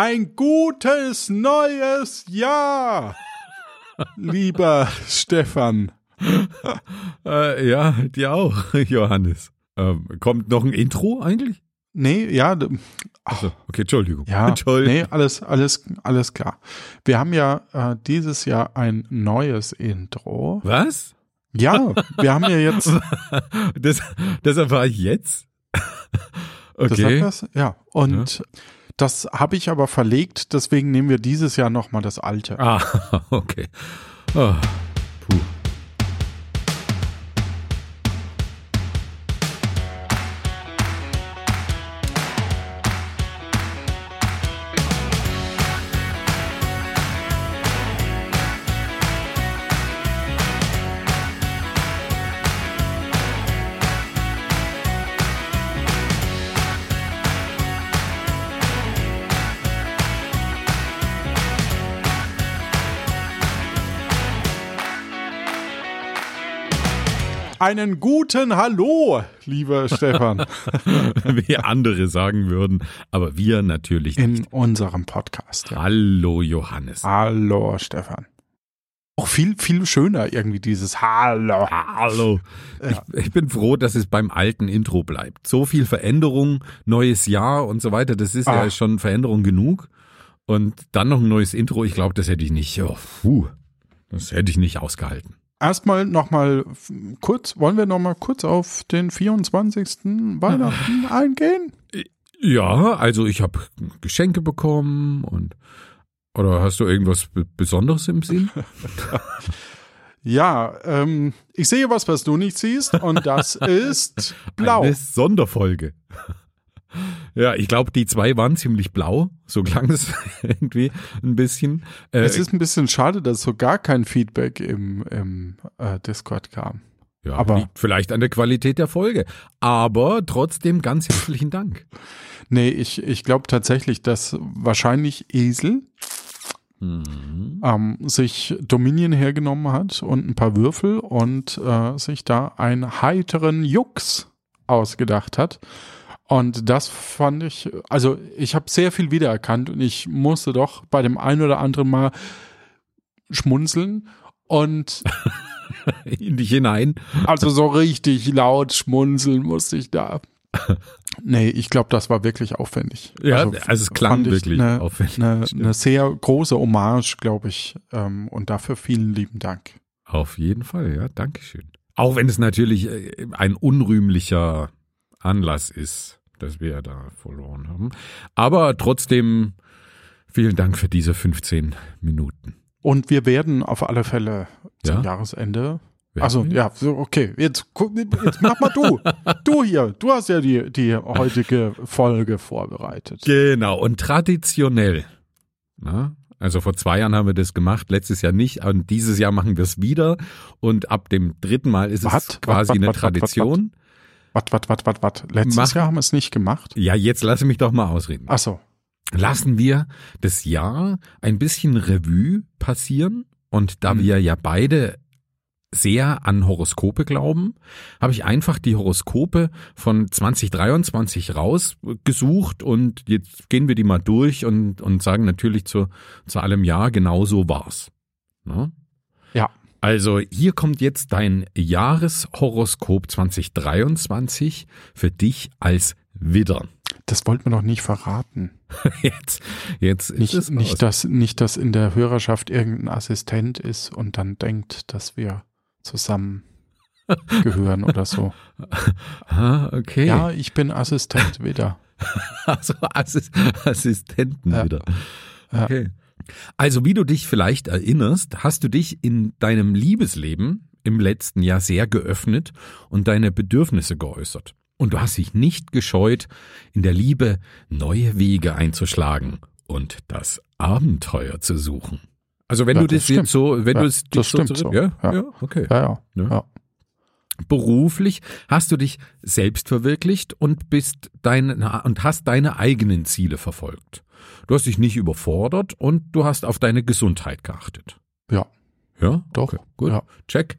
Ein gutes neues Jahr, lieber Stefan. Äh, ja, dir auch, Johannes. Ähm, kommt noch ein Intro eigentlich? Nee, ja. Achso, okay, Entschuldigung. Ja, Entschuldigung. nee, alles, alles, alles klar. Wir haben ja äh, dieses Jahr ein neues Intro. Was? Ja, wir haben ja jetzt, Das, das erfahre ich jetzt? das sagt Okay. das? Ja, und das habe ich aber verlegt, deswegen nehmen wir dieses Jahr nochmal das alte. Ah, okay. Oh, puh. Einen guten Hallo, lieber Stefan, Wie andere sagen würden, aber wir natürlich nicht. in unserem Podcast. Ja. Hallo, Johannes. Hallo, Stefan. Auch viel, viel schöner irgendwie dieses Hallo. Hallo. Ja. Ich, ich bin froh, dass es beim alten Intro bleibt. So viel Veränderung, neues Jahr und so weiter, das ist Ah. ja schon Veränderung genug. Und dann noch ein neues Intro, ich glaube, das hätte ich nicht, oh, puh, das hätte ich nicht ausgehalten. Erstmal nochmal kurz, wollen wir nochmal kurz auf den 24. Weihnachten eingehen? Ja, also ich habe Geschenke bekommen und oder hast du irgendwas Be- Besonderes im Sinn? Ja, ähm, ich sehe was, was du nicht siehst und das ist blau. Eine Sonderfolge. Ja, ich glaube, die zwei waren ziemlich blau. So klang es irgendwie ein bisschen. Äh, Es ist ein bisschen schade, dass so gar kein Feedback im, im äh, Discord kam. ja, aber- liegt vielleicht an der Qualität der Folge. Aber trotzdem ganz herzlichen Dank. Nee, ich, ich glaube tatsächlich, dass wahrscheinlich Esel Mhm. ähm, sich Dominion hergenommen hat und ein paar Würfel und äh, sich da einen heiteren Jux ausgedacht hat. Und das fand ich, also ich habe sehr viel wiedererkannt und ich musste doch bei dem einen oder anderen Mal schmunzeln und In dich hinein. also so richtig laut schmunzeln musste ich da. Nee, ich glaube, das war wirklich aufwendig. Ja, also, es klang wirklich eine, aufwendig. eine, eine sehr große Hommage, glaube ich. Ähm, und dafür vielen lieben Dank. Auf jeden Fall, ja, Dankeschön. Auch wenn es natürlich äh, ein unrühmlicher Anlass ist, dass wir da verloren haben. Aber trotzdem vielen Dank für diese 15 Minuten. Und wir werden auf alle Fälle zum Ja? Jahresende. Werden Also wir? ja, so, okay. Jetzt, guck, jetzt mach mal du. du hier. Du hast ja die, die heutige Folge vorbereitet. Genau, und traditionell, na, also vor zwei Jahren haben wir das gemacht, letztes Jahr nicht, und dieses Jahr machen wir es wieder. Und ab dem dritten Mal ist es Wat? quasi Wat, wat, eine Tradition. Wat, wat, wat, wat, wat. Letztes Mach- Jahr haben wir es nicht gemacht. Ja, jetzt lasse mich doch mal ausreden. Ach so. lassen wir das Jahr ein bisschen Revue passieren. Und da Mhm. wir ja beide sehr an Horoskope glauben, habe ich einfach die Horoskope von 2023 rausgesucht und jetzt gehen wir die mal durch und, und sagen natürlich zu, zu allem Jahr, genau so war's. Ne? Ja. Also hier kommt jetzt dein Jahreshoroskop 2023 für dich als Widder. Das wollten wir noch nicht verraten. Jetzt, jetzt ist Nicht, es nicht, dass, nicht, dass in der Hörerschaft irgendein Assistent ist und dann denkt, dass wir zusammen gehören oder so. Ah, okay. Ja, ich bin Assistent wieder. Also Assis Assistenten Ja. wieder. Ja. Also wie du dich vielleicht erinnerst, hast du dich in deinem Liebesleben im letzten Jahr sehr geöffnet und deine Bedürfnisse geäußert. Und du hast dich nicht gescheut, in der Liebe neue Wege einzuschlagen und das Abenteuer zu suchen. Also wenn Ja, du das das, jetzt so, wenn Ja, du es das dich so so. ja, ja, Ja. okay. Ja. ja. Beruflich hast du dich selbst verwirklicht und bist deine, und hast deine eigenen Ziele verfolgt. Du hast dich nicht überfordert und du hast auf deine Gesundheit geachtet. Ja. Ja? Doch. Okay, gut. Ja. Check.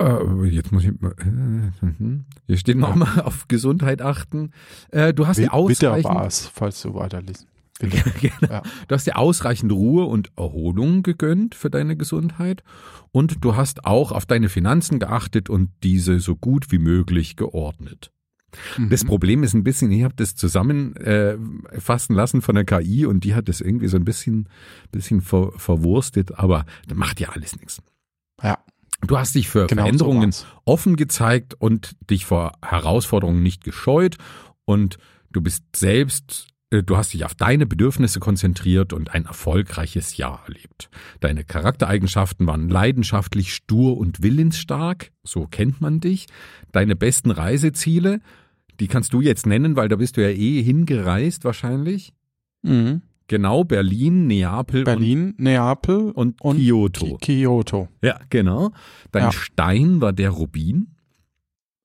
Äh, jetzt muss ich mal, äh, mhm. hier steht nochmal auf Gesundheit achten. Äh, du hast Wi- ausreichend, Witterbars, falls du weiterliest. genau. Ja. Du hast dir ausreichend Ruhe und Erholung gegönnt für deine Gesundheit und du hast auch auf deine Finanzen geachtet und diese so gut wie möglich geordnet. Das Mhm. Problem ist ein bisschen, ich habe das zusammenfassen äh, lassen von der KI und die hat das irgendwie so ein bisschen, bisschen ver, verwurstet, aber das macht ja alles nichts. Ja, Du hast dich für genau Veränderungen so offen gezeigt und dich vor Herausforderungen nicht gescheut und du bist selbst, äh, du hast dich auf deine Bedürfnisse konzentriert und ein erfolgreiches Jahr erlebt. Deine Charaktereigenschaften waren leidenschaftlich, stur und willensstark, so kennt man dich. Deine besten Reiseziele, die kannst du jetzt nennen, weil da bist du ja eh hingereist wahrscheinlich. Mhm. Genau, Berlin, Neapel Berlin, Neapel und, und und Kyoto. Kyoto. Ja, genau. Dein Ja. Stein war der Rubin.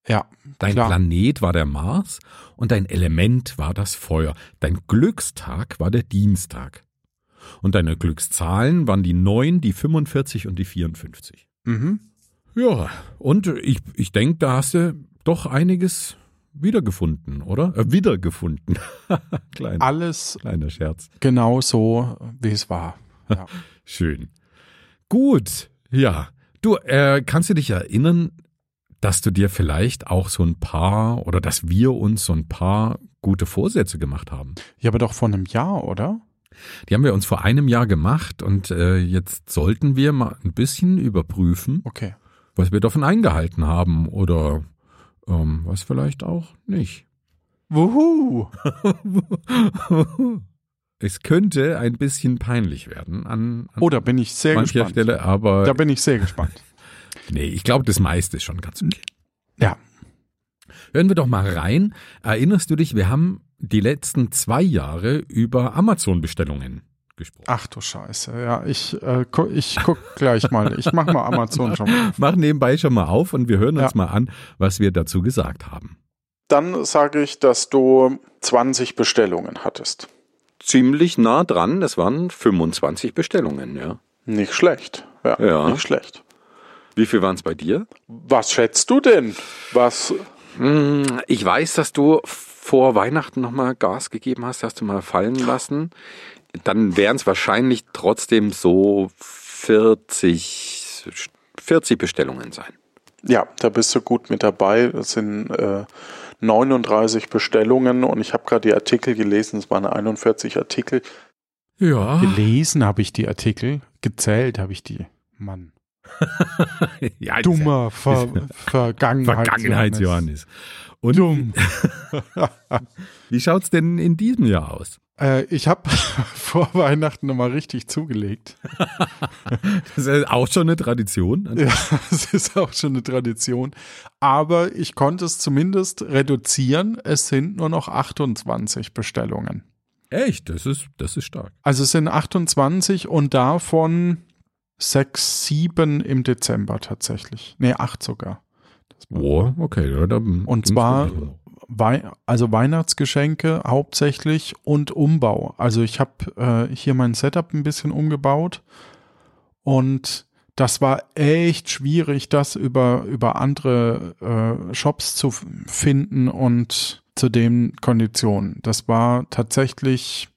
Ja, Dein Klar. Planet war der Mars und dein Element war das Feuer. Dein Glückstag war der Dienstag. Und deine Glückszahlen waren die 9, die 45 und die 54. mhm. Ja, und ich, ich denke, da hast du doch einiges wiedergefunden, oder? Äh, wiedergefunden. Kleiner, alles kleiner Scherz. genau so, wie es war. Ja. Schön. Gut, ja. Du, äh, kannst du dich erinnern, dass du dir vielleicht auch so ein paar oder dass wir uns so ein paar gute Vorsätze gemacht haben? ja, aber doch vor einem Jahr, oder? Die haben wir uns vor einem Jahr gemacht und äh, jetzt sollten wir mal ein bisschen überprüfen, Okay. was wir davon eingehalten haben oder ähm, was vielleicht auch nicht. Wuhu! es könnte ein bisschen peinlich werden an, an Oh, da bin ich sehr mancher gespannt. Stelle, aber Da bin ich sehr gespannt. nee, ich glaube, das meiste ist schon ganz okay. Ja. Hören wir doch mal rein. Erinnerst du dich, wir haben die letzten zwei Jahre über Amazon-Bestellungen gesprochen. Ach du Scheiße. Ja, ich, äh, gu ich guck gleich mal. Ich mach mal Amazon schon mal. Mach nebenbei schon mal auf und wir hören uns Ja. mal an, was wir dazu gesagt haben. Dann sage ich, dass du 20 Bestellungen hattest. Ziemlich nah dran, das waren 25 Bestellungen, ja. Nicht schlecht. Ja, Ja. nicht schlecht. Wie viel waren es bei dir? Was schätzt du denn? Was? Hm, Ich weiß, dass du vor Weihnachten nochmal Gas gegeben hast, hast du mal fallen lassen. Dann wären es wahrscheinlich trotzdem so 40, 40 Bestellungen sein. Ja, da bist du gut mit dabei. Das sind äh, 39 Bestellungen und ich habe gerade die Artikel gelesen. Es waren 41 Artikel. Ja. Gelesen habe ich die Artikel, gezählt habe ich die. Mann. ja Dummer Ver Vergangenheits Vergangenheits-Johannes. Und Dumm. wie schaut's denn in diesem Jahr aus? Äh, ich habe vor Weihnachten nochmal richtig zugelegt. Das ist auch schon eine Tradition. Ja, das ist auch schon eine Tradition. Aber ich konnte es zumindest reduzieren. Es sind nur noch 28 Bestellungen. Echt, das ist, das ist stark. Also es sind 28 und davon sechs, sieben im Dezember tatsächlich. Nee, acht sogar. Oh, okay. Ja, Und zwar Wei also Weihnachtsgeschenke hauptsächlich und Umbau. Also ich habe äh, hier mein Setup ein bisschen umgebaut und das war echt schwierig, das über, über andere äh, Shops zu finden und zu den Konditionen. Das war tatsächlich,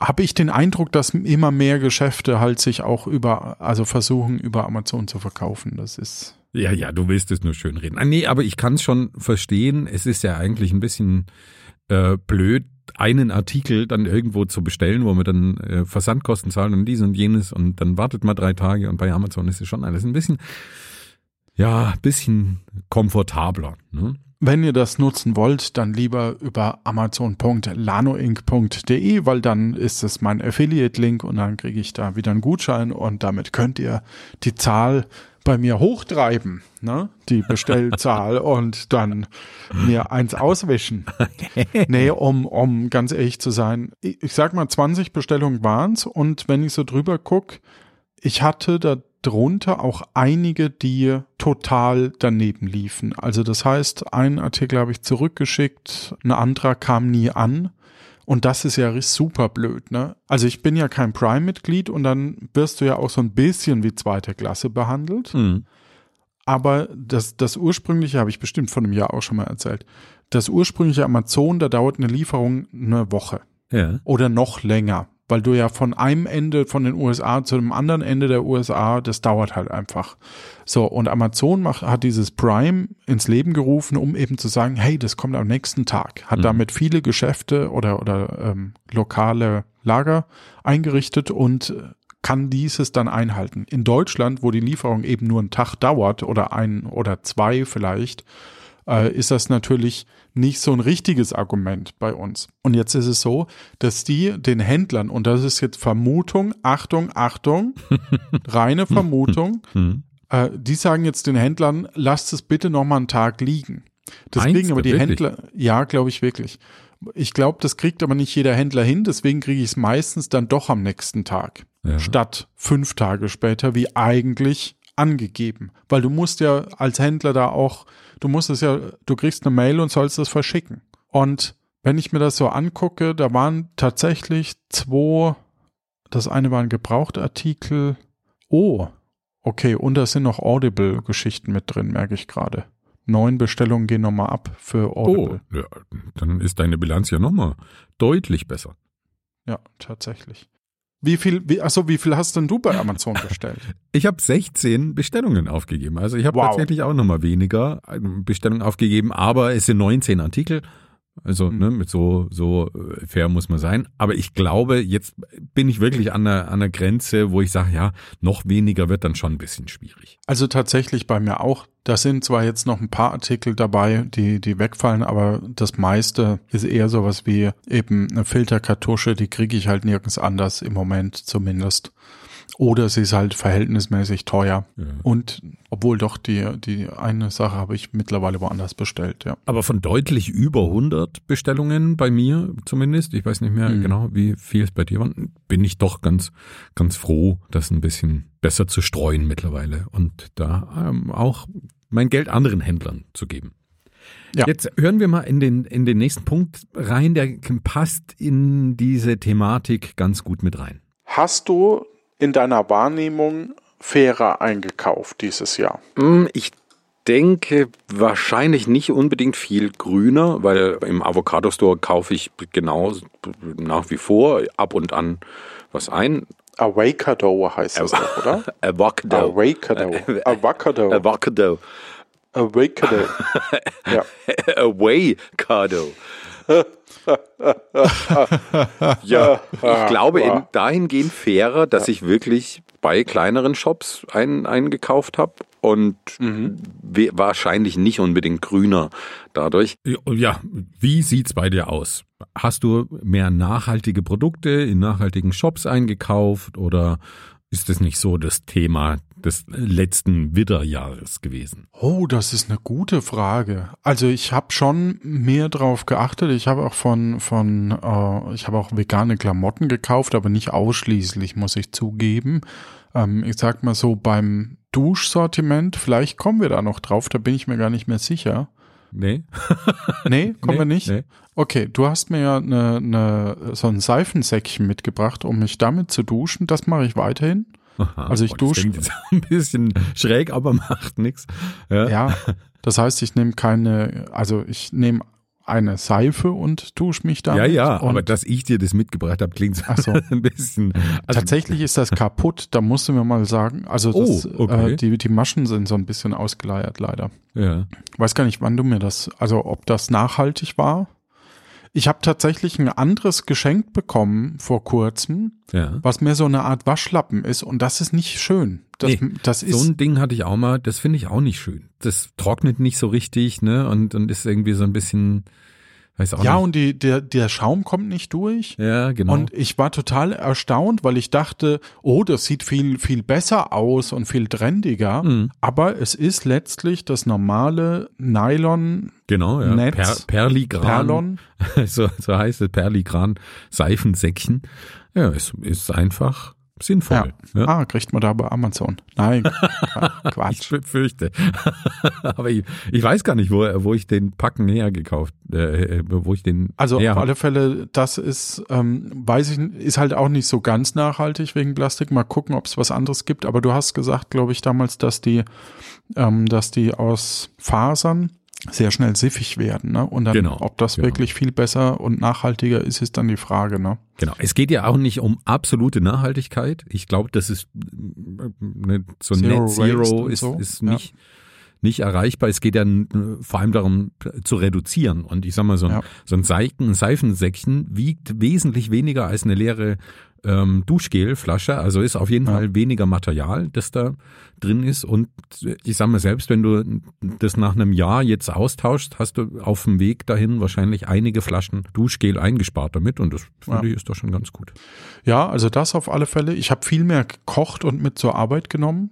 habe ich den Eindruck, dass immer mehr Geschäfte halt sich auch über, also versuchen, über Amazon zu verkaufen. Das ist Ja, ja, du willst es nur schön reden. Ah, nee, aber ich kann es schon verstehen. Es ist ja eigentlich ein bisschen äh, blöd, einen Artikel dann irgendwo zu bestellen, wo wir dann äh, Versandkosten zahlen und dies und jenes und dann wartet mal drei Tage und bei Amazon ist es schon alles ein bisschen, ja, ein bisschen komfortabler. Ne? Wenn ihr das nutzen wollt, dann lieber über amazon.lanoinc.de, weil dann ist es mein Affiliate-Link und dann kriege ich da wieder einen Gutschein und damit könnt ihr die Zahl bei mir hochtreiben, ne? die Bestellzahl und dann mir eins auswischen. nee, um, um ganz ehrlich zu sein, ich, ich sag mal 20 Bestellungen waren's und wenn ich so drüber guck, ich hatte da drunter auch einige, die total daneben liefen. Also das heißt, einen Artikel habe ich zurückgeschickt, ein anderer kam nie an. Und das ist ja super blöd, ne? Also ich bin ja kein Prime-Mitglied und dann wirst du ja auch so ein bisschen wie zweite Klasse behandelt. Hm. Aber das, das ursprüngliche habe ich bestimmt vor einem Jahr auch schon mal erzählt. Das ursprüngliche Amazon, da dauert eine Lieferung eine Woche. Ja. oder noch länger, weil du ja von einem Ende von den USA zu dem anderen Ende der USA, das dauert halt einfach. So, und Amazon macht, hat dieses Prime ins Leben gerufen, um eben zu sagen, hey, das kommt am nächsten Tag. Hat Mhm. damit viele Geschäfte oder, oder ähm, lokale Lager eingerichtet und äh, kann dieses dann einhalten. In Deutschland, wo die Lieferung eben nur einen Tag dauert oder ein oder zwei vielleicht, äh, ist das natürlich nicht so ein richtiges Argument bei uns. Und jetzt ist es so, dass die den Händlern, und das ist jetzt Vermutung, Achtung, Achtung, reine Vermutung, Hm. äh, die sagen jetzt den Händlern, lasst es bitte noch mal einen Tag liegen. Kriegen du aber die wirklich? Händler, ja, glaube ich wirklich. Ich glaube, das kriegt aber nicht jeder Händler hin, deswegen kriege ich es meistens dann doch am nächsten Tag, Ja. statt fünf Tage später, wie eigentlich angegeben. Weil du musst ja als Händler da auch, du musst es ja, du kriegst eine Mail und sollst es verschicken. Und wenn ich mir das so angucke, da waren tatsächlich zwei, das eine war ein Gebrauchtartikel. Oh, okay, und da sind noch Audible-Geschichten mit drin, merke ich gerade. Neun Bestellungen gehen nochmal ab für Oh, Audible. ja, dann ist deine Bilanz ja nochmal deutlich besser. Ja, tatsächlich. Wie viel, wie, achso, wie viel hast denn du bei Amazon bestellt? Ich habe 16 Bestellungen aufgegeben. Also ich habe Wow. tatsächlich auch nochmal weniger äh, Bestellungen aufgegeben, aber es sind 19 Artikel. Also Mhm. ne, mit so so äh, fair muss man sein. Aber ich glaube, jetzt bin ich wirklich an der an der Grenze, wo ich sage, ja, noch weniger wird dann schon ein bisschen schwierig. Also tatsächlich bei mir auch. Da sind zwar jetzt noch ein paar Artikel dabei, die, die wegfallen, aber das meiste ist eher sowas wie eben eine Filterkartusche, die kriege ich halt nirgends anders im Moment zumindest. Oder sie ist halt verhältnismäßig teuer. Ja. Und obwohl doch die, die eine Sache habe ich mittlerweile woanders bestellt, ja. Aber von deutlich über 100 Bestellungen bei mir zumindest, ich weiß nicht mehr Mhm. genau, wie viel es bei dir waren, bin ich doch ganz, ganz froh, das ein bisschen besser zu streuen mittlerweile und da ähm, auch mein Geld anderen Händlern zu geben. Ja. Jetzt hören wir mal in den, in den nächsten Punkt rein, der passt in diese Thematik ganz gut mit rein. Hast du in deiner Wahrnehmung fairer eingekauft dieses Jahr? Mm, Ich denke wahrscheinlich nicht unbedingt viel grüner, weil im Avocado Store kaufe ich genau nach wie vor ab und an was ein. Awakado heißt es doch, oder? Avocado. Awakado. Avocado. Avocado. Awakado. ja. Avocado. ja, ich glaube in, dahingehend fairer, dass ich wirklich bei kleineren Shops einen eingekauft habe und we- wahrscheinlich nicht unbedingt grüner dadurch. Ja, wie sieht's bei dir aus? Hast du mehr nachhaltige Produkte in nachhaltigen Shops eingekauft oder ist das nicht so das Thema des letzten Widderjahres gewesen? Oh, das ist eine gute Frage. Also ich habe schon mehr drauf geachtet. Ich habe auch von von äh, ich habe auch vegane Klamotten gekauft, aber nicht ausschließlich, muss ich zugeben. Ähm, ich sag mal so beim Duschsortiment, vielleicht kommen wir da noch drauf, da bin ich mir gar nicht mehr sicher. Nee? Nee, kommen Nee, wir nicht? nee. Okay, du hast mir ja eine, eine, so ein Seifensäckchen mitgebracht, um mich damit zu duschen. Das mache ich weiterhin. Aha, Also ich boah, das dusche- klingt ein bisschen schräg, aber macht nichts. Ja. Ja, das heißt, ich nehme keine, also ich nehme eine Seife und dusche mich damit. Ja, ja, und aber dass ich dir das mitgebracht habe, klingt so ein bisschen. Also, tatsächlich ist das kaputt, da musst du mir mal sagen. Also das, Oh, okay. äh, die, die Maschen sind so ein bisschen ausgeleiert, leider. ja. Weiß gar nicht, wann du mir das, also ob das nachhaltig war. Ich habe tatsächlich ein anderes geschenkt bekommen vor kurzem, ja. was mehr so eine Art Waschlappen ist und das ist nicht schön. Das, Nee, das ist So ein Ding hatte ich auch mal, das finde ich auch nicht schön. Das trocknet nicht so richtig, ne? Und, und ist irgendwie so ein bisschen, weiß auch ja nicht. und die, der, der Schaum kommt nicht durch. ja, genau. Und ich war total erstaunt, weil ich dachte, oh, das sieht viel, viel besser aus und viel trendiger. Mhm. Aber es ist letztlich das normale Nylon, genau, ja. Netz, per, Perligran. Perlon. so, so heißt es, Perligran Seifensäckchen. Ja, es ist einfach sinnvoll. Ja. Ah, kriegt man da bei Amazon. Nein, Ich Quatsch. befürchte. Aber ich, ich weiß gar nicht, wo, wo ich den Packen näher gekauft, äh, wo ich den Also auf alle Fälle, das ist, ähm, weiß ich, ist halt auch nicht so ganz nachhaltig wegen Plastik. Mal gucken, ob es was anderes gibt. Aber du hast gesagt, glaube ich, damals, dass die, ähm, dass die aus Fasern sehr schnell siffig werden. Ne? Und dann, Genau, ob das genau. wirklich viel besser und nachhaltiger ist, ist dann die Frage. Ne? Genau. Es geht ja auch nicht um absolute Nachhaltigkeit. Ich glaube, das ist ne, so Zero Net Zero ist, so, ist ja. nicht, nicht erreichbar. Es geht ja vor allem darum zu reduzieren. Und ich sag mal, so ein, Ja. so ein Seifen, ein Seifensäckchen wiegt wesentlich weniger als eine leere ähm, Duschgelflasche. Also ist auf jeden Ja. Fall weniger Material, das da drin ist. Und ich sag mal, selbst wenn du das nach einem Jahr jetzt austauschst, hast du auf dem Weg dahin wahrscheinlich einige Flaschen Duschgel eingespart damit. Und das finde Ja. ich ist doch schon ganz gut. Ja, also das auf alle Fälle. Ich habe viel mehr gekocht und mit zur Arbeit genommen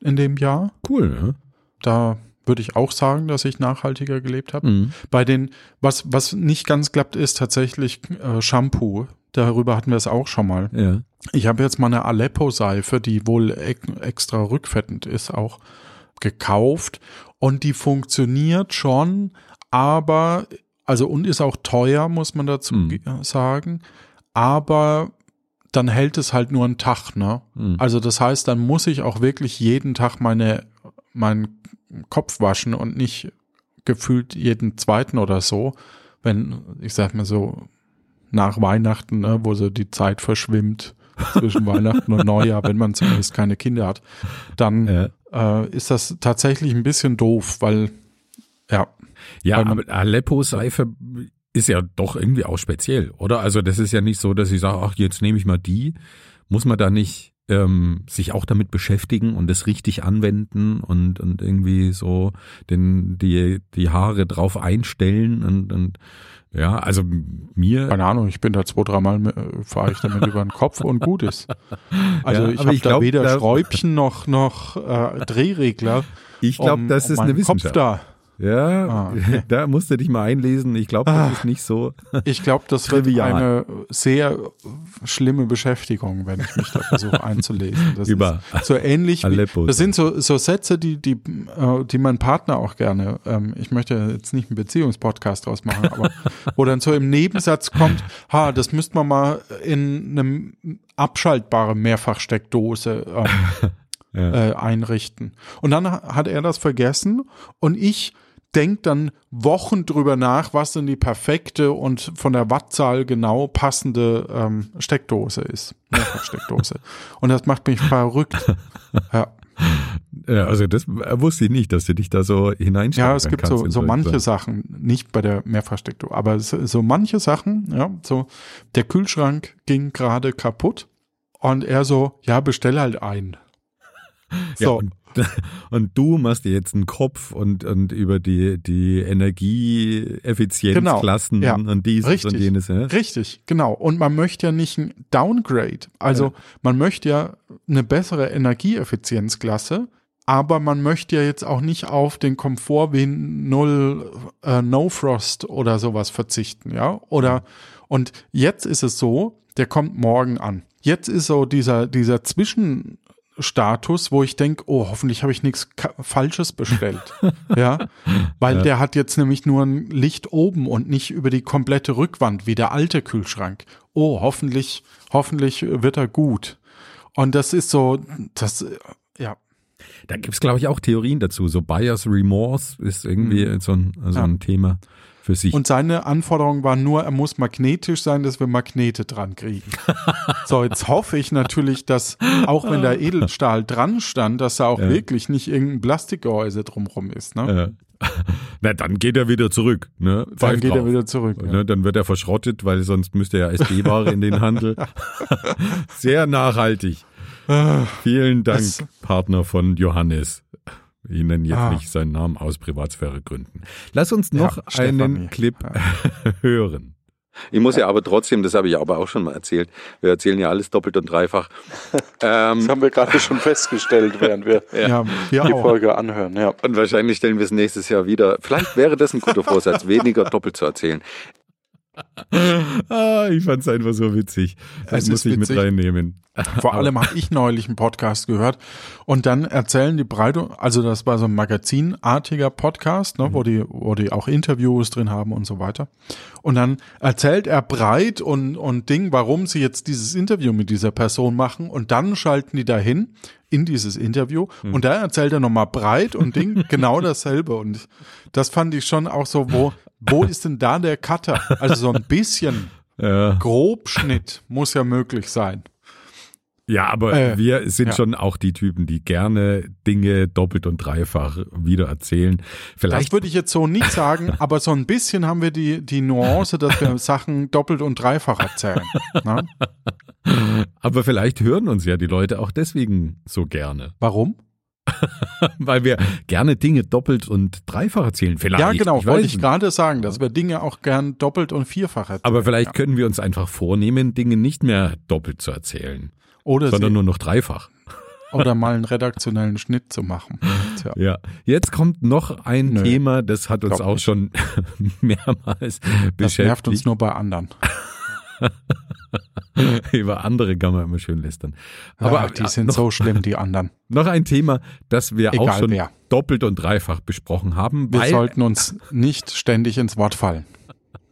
in dem Jahr. Cool, ne? Da würde ich auch sagen, dass ich nachhaltiger gelebt habe. Mhm. Bei den, was, was nicht ganz klappt, ist tatsächlich äh, Shampoo. Darüber hatten wir es auch schon mal. Ja. Ich habe jetzt mal eine Aleppo-Seife, die wohl ex extra rückfettend ist, auch gekauft. Und die funktioniert schon, aber, also und ist auch teuer, muss man dazu Mhm. ge- sagen. Aber dann hält es halt nur einen Tag, ne? Mhm. Also das heißt, dann muss ich auch wirklich jeden Tag meine, meinen Kopf waschen und nicht gefühlt jeden zweiten oder so. Wenn, ich sag mal so, nach Weihnachten, ne, wo so die Zeit verschwimmt zwischen Weihnachten und Neujahr, wenn man zumindest keine Kinder hat, dann Ja. äh, ist das tatsächlich ein bisschen doof, weil, ja, Ja, Weil aber Aleppo-Seife ist ja doch irgendwie auch speziell, oder? Also das ist ja nicht so, dass ich sage, ach, jetzt nehme ich mal die. Muss man da nicht ähm, sich auch damit beschäftigen und das richtig anwenden und, und irgendwie so den, die, die Haare drauf einstellen und, und ja, also mir keine Ahnung, ich bin da zwei, dreimal äh, fahre ich damit über den Kopf und gut ist. Also Ja, ich habe da glaub, weder da- Schräubchen noch, noch äh, Drehregler. ich glaube, um- das um ist eine meinen Kopf Wissenschaft. da. Ja, Ah, okay. da musst du dich mal einlesen. Ich glaube, das Ah. ist nicht so. Ich glaube, das wird Trivial. eine sehr schlimme Beschäftigung, wenn ich mich da versuche einzulesen. Das Über ist so ähnlich wie, Aleppo. das sind so, so Sätze, die, die, äh, die mein Partner auch gerne, ähm, ich möchte jetzt nicht einen Beziehungspodcast draus machen, aber wo dann so im Nebensatz kommt, ha, das müsste man mal in einem abschaltbare Mehrfachsteckdose ähm, Ja. äh, einrichten. Und dann ha- hat er das vergessen und ich denk dann Wochen drüber nach, was denn die perfekte und von der Wattzahl genau passende ähm, Steckdose ist. Mehrfachsteckdose. und das macht mich verrückt. Ja, Ja, also das wusste ich nicht, dass du dich da so hineinsteigern ja es gibt so, so manche Sachen. Nicht bei der Mehrfachsteckdose, aber so, so manche Sachen, ja, so der Kühlschrank ging gerade kaputt und er so, ja, bestell halt ein. Ja, So, und, und du machst dir jetzt einen Kopf und, und über die, die Energieeffizienzklassen Genau, ja, und dieses richtig. und jenes. Ja? Richtig, genau. Und man möchte ja nicht ein Downgrade. Also man möchte ja eine bessere Energieeffizienzklasse, aber man möchte ja jetzt auch nicht auf den Komfort wie Null äh, No Frost oder sowas verzichten, ja? Oder und jetzt ist es so, der kommt morgen an. Jetzt ist so dieser dieser Zwischenstatus, wo ich denke, oh, hoffentlich habe ich nichts Falsches bestellt. ja, weil der hat jetzt nämlich nur ein Licht oben und nicht über die komplette Rückwand wie der alte Kühlschrank. Oh, hoffentlich, hoffentlich wird er gut. Und das ist so, das, äh, ja, Da gibt's glaube ich, auch Theorien dazu. So Buyer's Remorse ist irgendwie so ein, so Mhm. Ja. ein Thema für sich. Und seine Anforderung war nur, er muss magnetisch sein, dass wir Magnete dran kriegen. so, jetzt hoffe ich natürlich, dass auch wenn der Edelstahl dran stand, dass da auch Ja. wirklich nicht irgendein Plastikgehäuse drumrum ist. Ne? äh, na, dann geht er wieder zurück. Ne? Dann Pfeift geht er drauf. wieder zurück. Ja. Ne, dann wird er verschrottet, weil sonst müsste er SD-Ware in den Handel. Sehr nachhaltig. Vielen Dank, Das- Partner von Johannes. Ich nenne jetzt Ah. nicht seinen Namen aus Privatsphäregründen. Lass uns noch Ja, Stefanie. einen Clip hören. Ich muss ja aber trotzdem, das habe ich aber auch schon mal erzählt, wir erzählen ja alles doppelt und dreifach. Ähm, haben wir gerade schon festgestellt, während wir Ja, wir die auch. Folge anhören. Ja. und wahrscheinlich stellen wir es nächstes Jahr wieder. Vielleicht wäre das ein guter Vorsatz, weniger doppelt zu erzählen. ah, ich fand's einfach so witzig. Das Es muss ich mit witzig. reinnehmen. Vor allem habe ich neulich einen Podcast gehört und dann erzählen die Breite, also das war so ein magazinartiger Podcast, ne, wo die, wo die auch Interviews drin haben und so weiter. Und dann erzählt er breit und, und Ding, warum sie jetzt dieses Interview mit dieser Person machen und dann schalten die dahin in dieses Interview und da erzählt er nochmal breit und Ding genau dasselbe und das fand ich schon auch so, wo, wo ist denn da der Cutter? Also so ein bisschen Ja. Grobschnitt muss ja möglich sein. Ja, aber Äh, wir sind ja. schon auch die Typen, die gerne Dinge doppelt und dreifach wieder erzählen. Das Vielleicht, würde ich jetzt so nicht sagen, aber so ein bisschen haben wir die, die Nuance, dass wir Sachen doppelt und dreifach erzählen. Ne? aber vielleicht hören uns ja die Leute auch deswegen so gerne, Warum? weil wir gerne Dinge doppelt und dreifach erzählen. Vielleicht. ja, genau, weiß wollte ich gerade sagen, dass wir Dinge auch gern doppelt und vierfach erzählen. Aber vielleicht ja. können wir uns einfach vornehmen, Dinge nicht mehr doppelt zu erzählen, oder, sondern nur noch dreifach. oder mal einen redaktionellen Schnitt zu machen. Tja. Ja, jetzt kommt noch ein Nö. Thema, das hat uns auch nicht. schon mehrmals Das nervt beschäftigt. uns nur bei anderen. Über andere kann man immer schön lästern. Aber Aber die ja, sind noch, so schlimm, die anderen. noch ein Thema, das wir auch Egal schon wer. doppelt und dreifach besprochen haben, Wir weil sollten uns nicht ständig ins Wort fallen.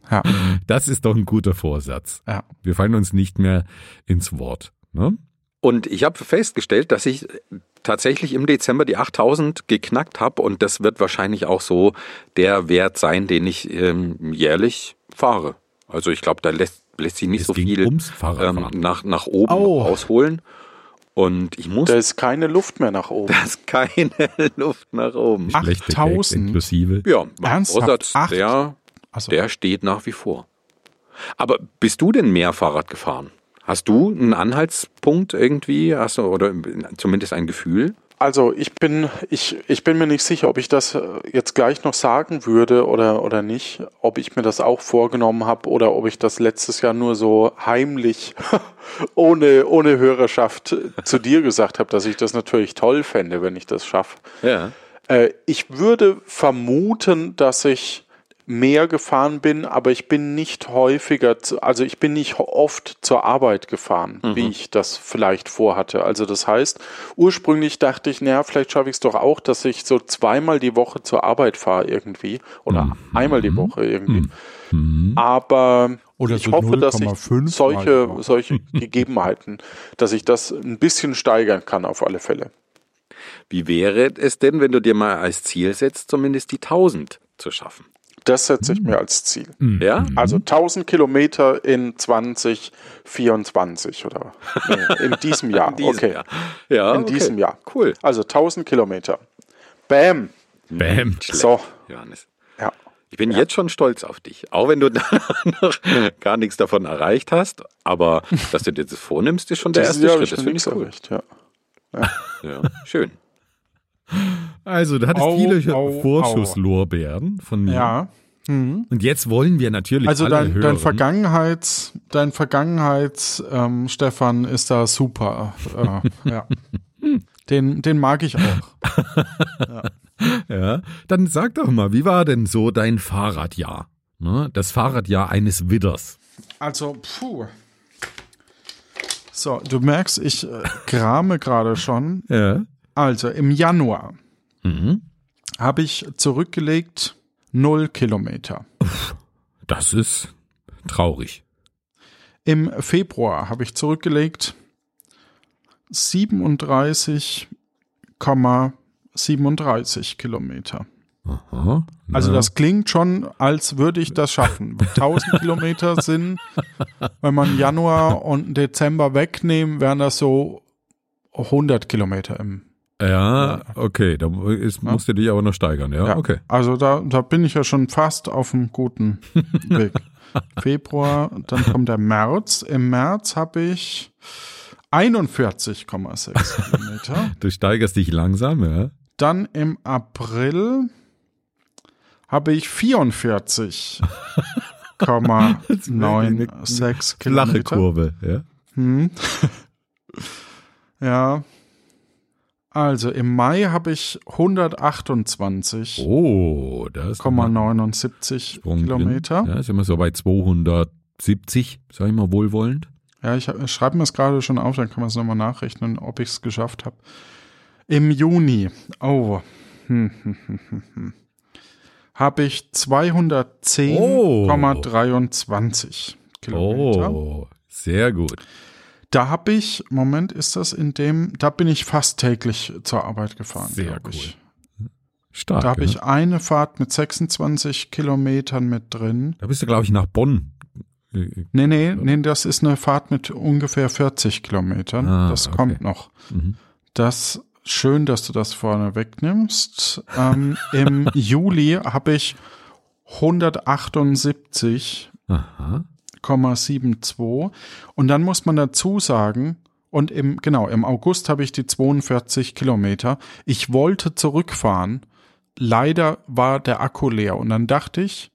Ja, das ist doch ein guter Vorsatz. ja. Wir fallen uns nicht mehr ins Wort. Ne? Und ich habe festgestellt, dass ich tatsächlich im Dezember die 8000 geknackt habe und das wird wahrscheinlich auch so der Wert sein, den ich ähm, jährlich fahre. Also ich glaube, da lässt, lässt sich nicht Es so viel ums ähm, nach, nach oben Oh. rausholen. Und ich muss, Da da ist keine Luft mehr nach oben. ist keine Luft nach oben. Schlechte Gags 8000? inklusive. Ja, Ernsthaft? Vorsatz, Acht? der, Also, der steht nach wie vor. Aber bist du denn mehr Fahrrad gefahren? Hast du einen Anhaltspunkt irgendwie, hast du, oder zumindest ein Gefühl? Also ich bin, ich, ich bin mir nicht sicher, ob ich das äh, jetzt gleich noch sagen würde oder, oder nicht, ob ich mir das auch vorgenommen habe oder ob ich das letztes Jahr nur so heimlich ohne, ohne Hörerschaft zu dir gesagt habe, dass ich das natürlich toll fände, wenn ich das schaffe. Ja. Äh, ich würde vermuten, dass ich mehr gefahren bin, aber ich bin nicht häufiger, zu, also ich bin nicht oft zur Arbeit gefahren, wie ich das vielleicht vorhatte. Also das heißt, ursprünglich dachte ich, naja, vielleicht schaffe ich es doch auch, dass ich so zweimal die Woche zur Arbeit fahre irgendwie oder einmal die Woche irgendwie. Aber Oder ich so hoffe, dass ich 0,5 Mal die solche, solche Gegebenheiten, dass ich das ein bisschen steigern kann auf alle Fälle. Wie wäre es denn, wenn du dir mal als Ziel setzt, zumindest die 1000 zu schaffen? Das setze ich mir als Ziel. Ja? Also 1000 Kilometer in 2024 oder nee, in diesem Jahr. In diesem okay. Jahr. Ja, In okay. diesem Jahr. Cool. Also 1000 Kilometer. Bam. Bam. So. Johannes. Ja. Ich bin jetzt schon stolz auf dich. Auch wenn du noch gar nichts davon erreicht hast. Aber dass du dir das vornimmst, ist schon der Dieses erste Jahr Schritt. Das finde ich cool. erreicht. Ja. Ja, schön. Also, du hattest Au, viele au, Vorschusslorbeeren von mir. ja. Und jetzt wollen wir natürlich Also alle dein, hören. dein Vergangenheits, dein Vergangenheits, ähm, Stefan ist da super. Äh, ja. Den, den mag ich auch. Ja, dann sag doch mal, wie war denn so dein Fahrradjahr? Ne? Das Fahrradjahr eines Widders. Also, puh. So, du merkst, ich äh, krame gerade schon. Ja. Also, im Januar Mhm. habe ich zurückgelegt null Kilometer. Das ist traurig. Im Februar habe ich zurückgelegt 37,37 Kilometer. Aha. Also das klingt schon, als würde ich das schaffen. 1000 Kilometer sind, wenn man Januar und Dezember wegnehmen, wären das so 100 Kilometer im. Ja, okay, da ist, musst du dich aber noch steigern, ja? Ja, Okay. Also da, da bin ich ja schon fast auf einem guten Weg. Februar, dann kommt der März. Im März habe ich 41,6 Kilometer. Du steigerst dich langsam, ja? Dann im April habe ich 44,96 Flache Kilometer. Kurve, ja? Hm. Ja. Also im Mai habe ich 128,79 Oh, Kilometer. Ja, sind wir so bei 270, sag ich mal wohlwollend. Ja, ich, ich schreibe mir es gerade schon auf, dann kann man es nochmal nachrechnen, ob ich es geschafft habe. Im Juni, oh, hm, hm, hm, hm, hm, habe ich 210,23 Kilometer. Oh, sehr gut. Da habe ich, Moment, ist das in dem, da bin ich fast täglich zur Arbeit gefahren. Sehr glaub ich. Stark. Da habe ja. ich eine Fahrt mit 26 Kilometern mit drin. da bist du, glaube ich, nach Bonn. Nee, nee, nee, das ist eine Fahrt mit ungefähr 40 Kilometern. Ah, das okay. kommt noch. Mhm. Das schön, dass du das vorne wegnimmst. Ähm, Im Juli habe ich 178,72 Aha. Und dann muss man dazu sagen, und im, genau, im August habe ich die 42 Kilometer. Ich wollte zurückfahren. Leider war der Akku leer und dann dachte ich,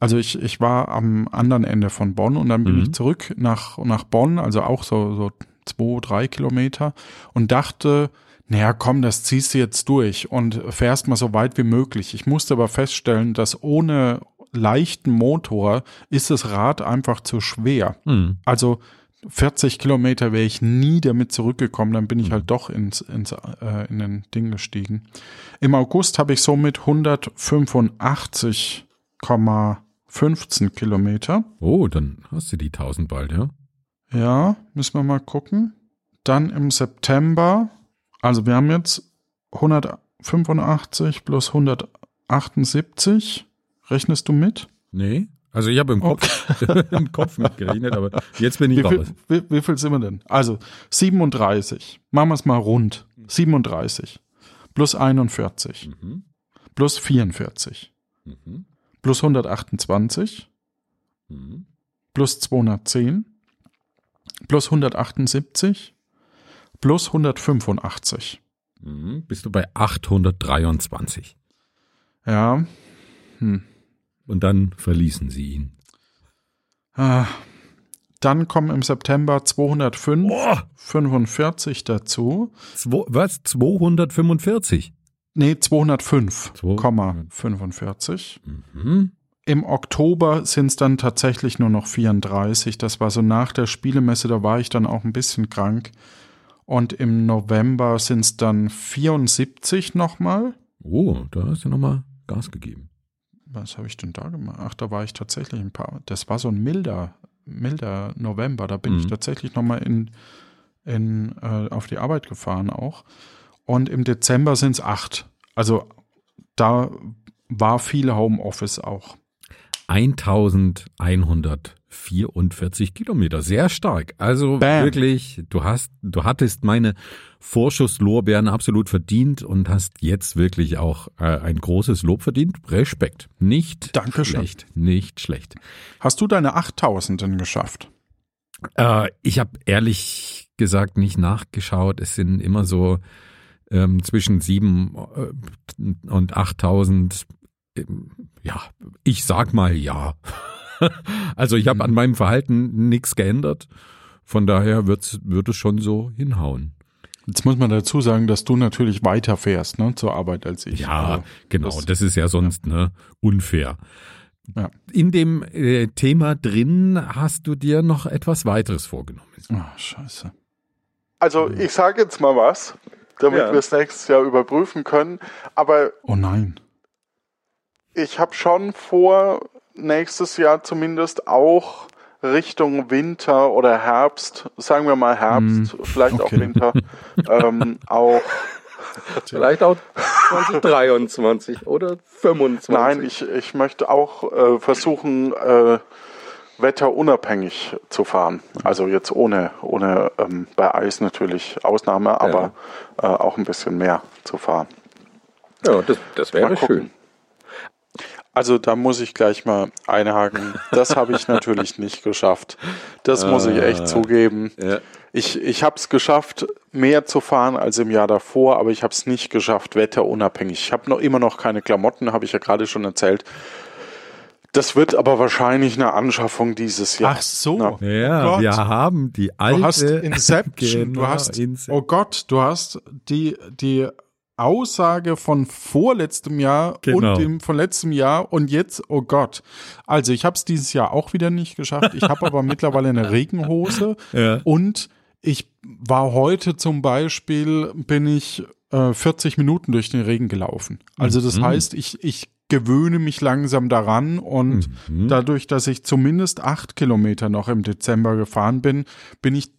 also ich, ich war am anderen Ende von Bonn und dann bin Mhm. ich zurück nach, nach Bonn, also auch so, so zwei, drei Kilometer und dachte, naja, komm, das ziehst du jetzt durch und fährst mal so weit wie möglich. Ich musste aber feststellen, dass ohne leichten Motor ist das Rad einfach zu schwer. Hm. Also 40 Kilometer wäre ich nie damit zurückgekommen, dann bin ich halt doch ins, ins äh, in den Ding gestiegen. Im August habe ich somit 185,15 Kilometer. Oh, dann hast du die 1000 bald, ja? Ja, müssen wir mal gucken. Dann im September, also wir haben jetzt 185 plus 178. Rechnest du mit? Nee. Also ich habe im Kopf, im Kopf mitgerechnet, aber jetzt bin ich Wie viel, raus. wie, wie viel sind wir denn? Also 37. Machen wir es mal rund. 37 plus 41 Mhm. plus 44 Mhm. plus 128 Mhm. plus 210 plus 178 plus 185. Mhm. Bist du bei 823. Ja. Hm. Und dann verließen sie ihn. Ah. Dann kommen im September 205, Oh, 45 dazu. zwei, was? 245? Nee, 205,45. Zwei- Mhm. Im Oktober sind es dann tatsächlich nur noch 34. Das war so nach der Spielemesse, da war ich dann auch ein bisschen krank. Und im November sind es dann 74 nochmal. Oh, da hast du nochmal Gas gegeben. Was habe ich denn da gemacht? Ach, da war ich tatsächlich ein paar. Das war so ein milder, milder November. Da bin Mhm. ich tatsächlich nochmal in, in, äh, auf die Arbeit gefahren auch. Und im Dezember sind es acht. Also da war viel Homeoffice auch. 1144 Kilometer, sehr stark. Also Bam. wirklich, du hast, du hattest meine Vorschusslorbeeren absolut verdient und hast jetzt wirklich auch äh, ein großes Lob verdient. Respekt. Nicht Dankeschön. schlecht, nicht schlecht. Hast du deine 8000 denn geschafft? Äh, ich habe ehrlich gesagt nicht nachgeschaut. Es sind immer so ähm, zwischen sieben äh, und 8000. Ja, ich sag mal ja. also ich habe an meinem Verhalten nichts geändert. Von daher wird's, wird es schon so hinhauen. Jetzt muss man dazu sagen, dass du natürlich weiter fährst, ne, zur Arbeit als ich. Ja, Also, genau. das- Das, ist ja sonst ne, unfair. Ja. In dem äh, Thema drin hast du dir noch etwas weiteres vorgenommen. Ah, scheiße. Also ich sage jetzt mal was, damit Ja. wir es nächstes Jahr überprüfen können. Aber Oh nein. Ich habe schon vor, nächstes Jahr zumindest auch Richtung Winter oder Herbst, sagen wir mal Herbst, vielleicht auch okay. Winter, ähm, auch Vielleicht auch 2023 oder 25. Nein, ich, ich möchte auch äh, versuchen, äh, wetterunabhängig zu fahren. Also jetzt ohne, ohne ähm, bei Eis natürlich Ausnahme, aber äh, auch ein bisschen mehr zu fahren. Ja, das, das wäre schön. Also da muss ich gleich mal einhaken. Das habe ich natürlich nicht geschafft. Das muss ich echt zugeben. Ja. Ich, ich habe es geschafft, mehr zu fahren als im Jahr davor, aber ich habe es nicht geschafft, wetterunabhängig. Ich habe noch immer noch keine Klamotten, habe ich ja gerade schon erzählt. Das wird aber wahrscheinlich eine Anschaffung dieses Jahr. Ach so. Na, Ja, Gott. wir haben die alte. Du hast Inception, Genau, du hast, Ince- oh Gott, du hast die, die Aussage von vorletztem Jahr Genau. und dem von letztem Jahr und jetzt, oh Gott. Also ich habe es dieses Jahr auch wieder nicht geschafft. Ich habe aber mittlerweile eine Regenhose Ja. und ich war heute zum Beispiel, bin ich äh, 40 Minuten durch den Regen gelaufen. Also das Mhm. heißt, ich, ich gewöhne mich langsam daran und Mhm. dadurch, dass ich zumindest acht Kilometer noch im Dezember gefahren bin, bin ich,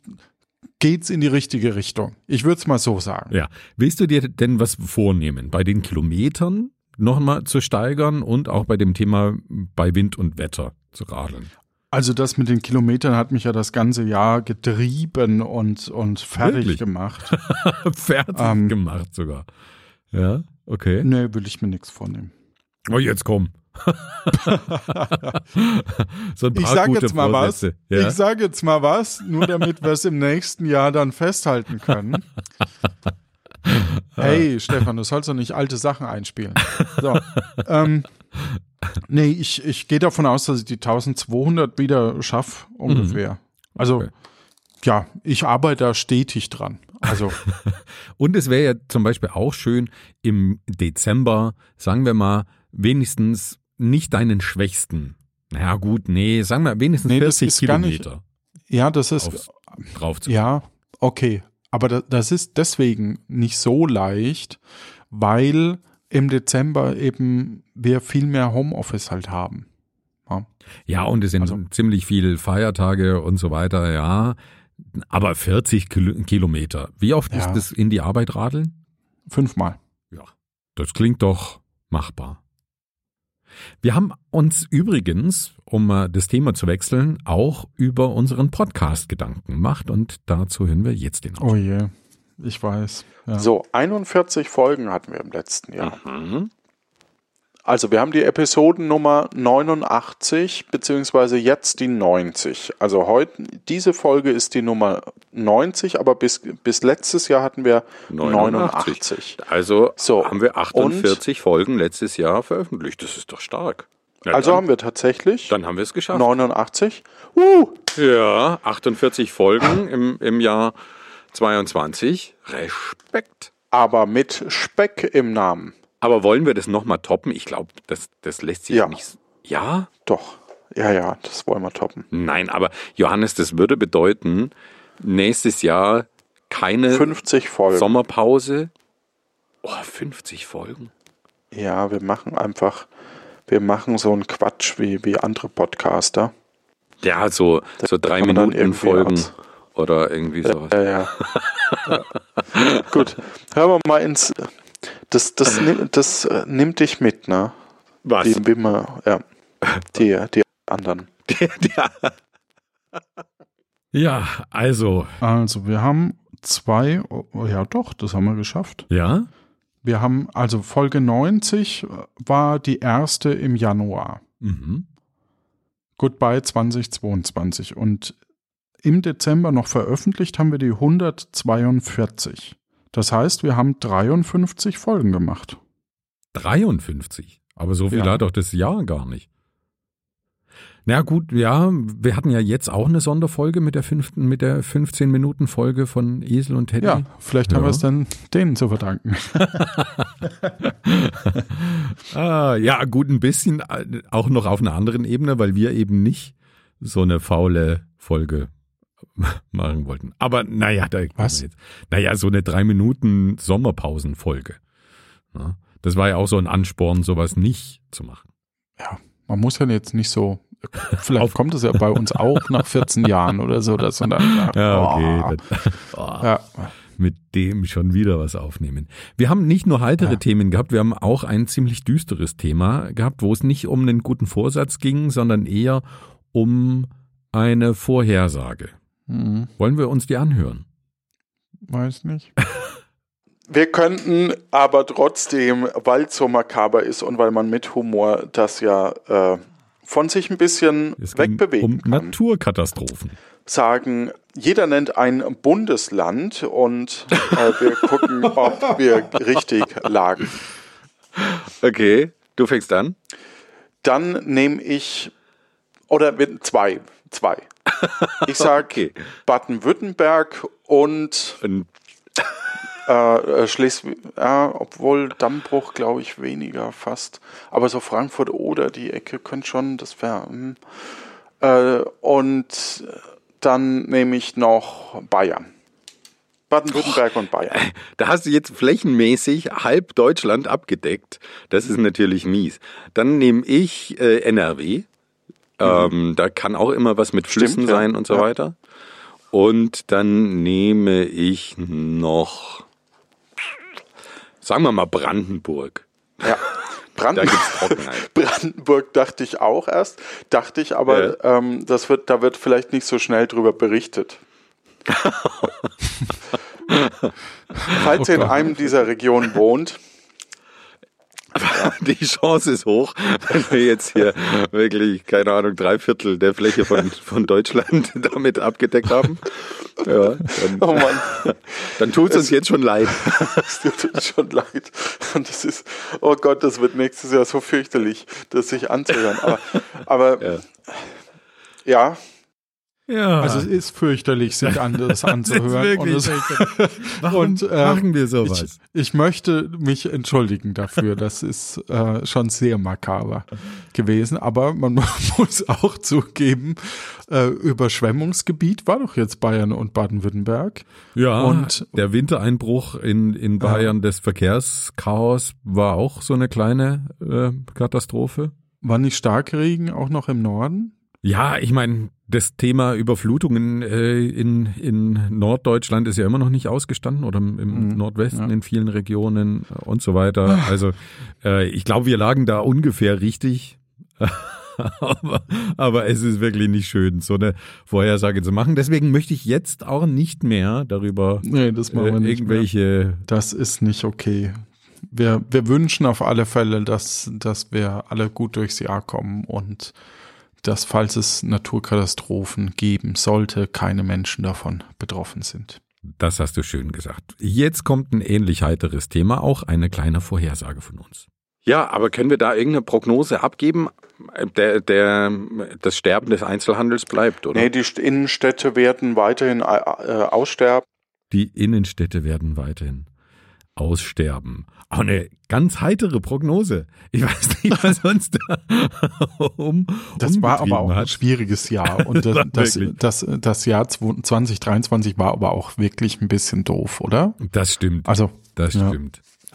geht's in die richtige Richtung. Ich würde es mal so sagen. Ja. Willst du dir denn was vornehmen? Bei den Kilometern nochmal zu steigern und auch bei dem Thema bei Wind und Wetter zu radeln? Also das mit den Kilometern hat mich ja das ganze Jahr getrieben und, und fertig Wirklich? gemacht. Fertig Ähm. gemacht sogar. Ja, okay. nee, will ich mir nichts vornehmen. Oh, jetzt komm. So ein paar Ich sage jetzt mal Vorsätze. was. Ja? Ich sage jetzt mal was, nur damit wir es im nächsten Jahr dann festhalten können. Hey, Stefan, du sollst doch nicht alte Sachen einspielen. So, ähm, nee, ich, ich gehe davon aus, dass ich die 1200 wieder schaffe, ungefähr. Also, Okay. ja, ich arbeite da stetig dran. Also, Und es wäre ja zum Beispiel auch schön, im Dezember, sagen wir mal, wenigstens nicht deinen schwächsten. Naja, gut, nee, sagen wir wenigstens Nee, das 40 ist gar nicht- Kilometer ja, das ist, aufs, drauf zu. Ja, okay. Aber da, das ist deswegen nicht so leicht, weil im Dezember eben wir viel mehr Homeoffice halt haben. Ja. Ja, und es sind Also- ziemlich viele Feiertage und so weiter, ja. Aber 40 Kilo Kilometer. Wie oft Ja. ist das in die Arbeit radeln? Fünfmal. Ja, das klingt doch machbar. Wir haben uns übrigens, um äh, das Thema zu wechseln, auch über unseren Podcast Gedanken gemacht und dazu hören wir jetzt den Oh je, ich weiß. Ja. So, 41 Folgen hatten wir im letzten Jahr. Mhm. Also wir haben die Episodennummer 89 beziehungsweise jetzt die 90. Also heute diese Folge ist die Nummer 90, aber bis, bis letztes Jahr hatten wir 89. Also So, haben wir 48 Folgen letztes Jahr veröffentlicht. Das ist doch stark. Na Also dann, haben wir tatsächlich dann haben wir es geschafft. 89. Uh, Ja, 48 Folgen im, im Jahr 22. Respekt. aber mit Speck im Namen. Aber wollen wir das nochmal toppen? Ich glaube, das, das lässt sich Ja. nicht. Ja? Doch. Ja, ja, das wollen wir toppen. Nein, aber Johannes, das würde bedeuten, nächstes Jahr keine 50 Folgen. Sommerpause. Oh, 50 Folgen. Ja, wir machen einfach, wir machen so einen Quatsch wie, wie andere Podcaster. Ja, so, so drei Minuten Folgen als- oder irgendwie sowas. Ja, ja. ja. Gut, hören wir mal ins. Das, das, nimm- das äh, nimmt dich mit, ne? Was? Die, wie man, ja. Die, die anderen. ja. Ja, also, Also wir haben zwei, oh, ja doch, das haben wir geschafft. ja, Wir haben, also Folge 90 war die erste im Januar. mhm. Goodbye 2022. Und im Dezember noch veröffentlicht haben wir die 142. Das heißt, wir haben 53 Folgen gemacht. 53. Aber so viel Ja. hat doch das Jahr gar nicht. Na gut, ja, wir hatten ja jetzt auch eine Sonderfolge mit der fünften, mit der 15 Minuten Folge von Esel und Teddy. Ja, vielleicht haben Ja. wir es dann denen zu verdanken. Ah, ja, gut, ein bisschen äh, auch noch auf einer anderen Ebene, weil wir eben nicht so eine faule Folge machen wollten. Aber naja, da Was? Jetzt, naja, so eine drei Minuten Sommerpausenfolge. Ja, das war ja auch so ein Ansporn, sowas nicht zu machen. Ja, man muss ja jetzt nicht so. Vielleicht kommt es ja bei uns auch nach 14 Jahren oder so, dass man dann Ja, oh, okay. Das, oh, ja, Mit dem schon wieder was aufnehmen. Wir haben nicht nur heitere Ja. Themen gehabt, wir haben auch ein ziemlich düsteres Thema gehabt, wo es nicht um einen guten Vorsatz ging, sondern eher um eine Vorhersage. Hm, Wollen wir uns die anhören? weiß nicht. Wir könnten aber trotzdem, weil es so makaber ist und weil man mit Humor das ja äh, von sich ein bisschen Es ging wegbewegen um kann, Naturkatastrophen. sagen, jeder nennt ein Bundesland und äh, wir gucken, ob wir richtig lagen. Okay, du fängst an. dann nehme ich, oder mit zwei, zwei. Ich sag Okay. Baden-Württemberg und Und äh, Schleswig, ja, obwohl Dammbruch glaube ich weniger fast. Aber so Frankfurt oder die Ecke könnte schon, das wäre. Hm. Äh, und dann nehme ich noch Bayern. Baden-Württemberg und Bayern. Da hast du jetzt flächenmäßig halb Deutschland abgedeckt. Das ist natürlich mies. Dann nehme ich äh, NRW. Ähm, da kann auch immer was mit Flüssen ja. sein und so Ja. weiter. Und dann nehme ich noch, sagen wir mal Brandenburg. Ja. Da Branden gibt's Trockenheit. Brandenburg dachte ich auch erst, dachte ich aber, ähm, das wird, da wird vielleicht nicht so schnell drüber berichtet. Falls ihr in einem dieser Regionen wohnt, Die Chance ist hoch, wenn wir jetzt hier wirklich, keine Ahnung, drei Viertel der Fläche von, von Deutschland damit abgedeckt haben. Ja, dann, oh Mann, dann tut's uns jetzt schon leid. es tut uns schon leid. Und das ist, oh Gott, das wird nächstes Jahr so fürchterlich, das sich anzuhören. Aber, aber Ja. ja, Ja. Also es ist fürchterlich, sich an, das anzuhören. und es, Warum und, äh, machen wir ich, sowas? ich möchte mich entschuldigen dafür. Das ist äh, schon sehr makaber gewesen. Aber man muss auch zugeben, äh, Überschwemmungsgebiet war doch jetzt Bayern und Baden-Württemberg. Ja, Und- der Wintereinbruch in, in Bayern, das Verkehrschaos war auch so eine kleine äh, Katastrophe. War nicht Starkregen auch noch im Norden? Ja, ich meine, das Thema Überflutungen äh, in, in Norddeutschland ist ja immer noch nicht ausgestanden oder im, im Mhm, Nordwesten ja. in vielen Regionen und so weiter. Also äh, ich glaube, wir lagen da ungefähr richtig. aber, aber es ist wirklich nicht schön, so eine Vorhersage zu machen. Deswegen möchte ich jetzt auch nicht mehr darüber Nee, das machen äh, wir nicht. Mehr. irgendwelche Das ist nicht okay. Wir, wir wünschen auf alle Fälle, dass, dass wir alle gut durchs Jahr kommen und dass, falls es Naturkatastrophen geben sollte, keine Menschen davon betroffen sind. Das hast du schön gesagt. Jetzt kommt ein ähnlich heiteres Thema, auch eine kleine Vorhersage von uns. Ja, aber können wir da irgendeine Prognose abgeben? Der, der, das Sterben des Einzelhandels bleibt, oder? nee, die St- Innenstädte werden weiterhin äh, äh, aussterben. Die Innenstädte werden weiterhin aussterben. Auch eine ganz heitere Prognose. Ich weiß nicht, was uns da um Das war aber auch umgetrieben ein hat. schwieriges Jahr und das, das, das, das Jahr 2023 war aber auch wirklich ein bisschen doof, oder? Das stimmt. Also, Das ja.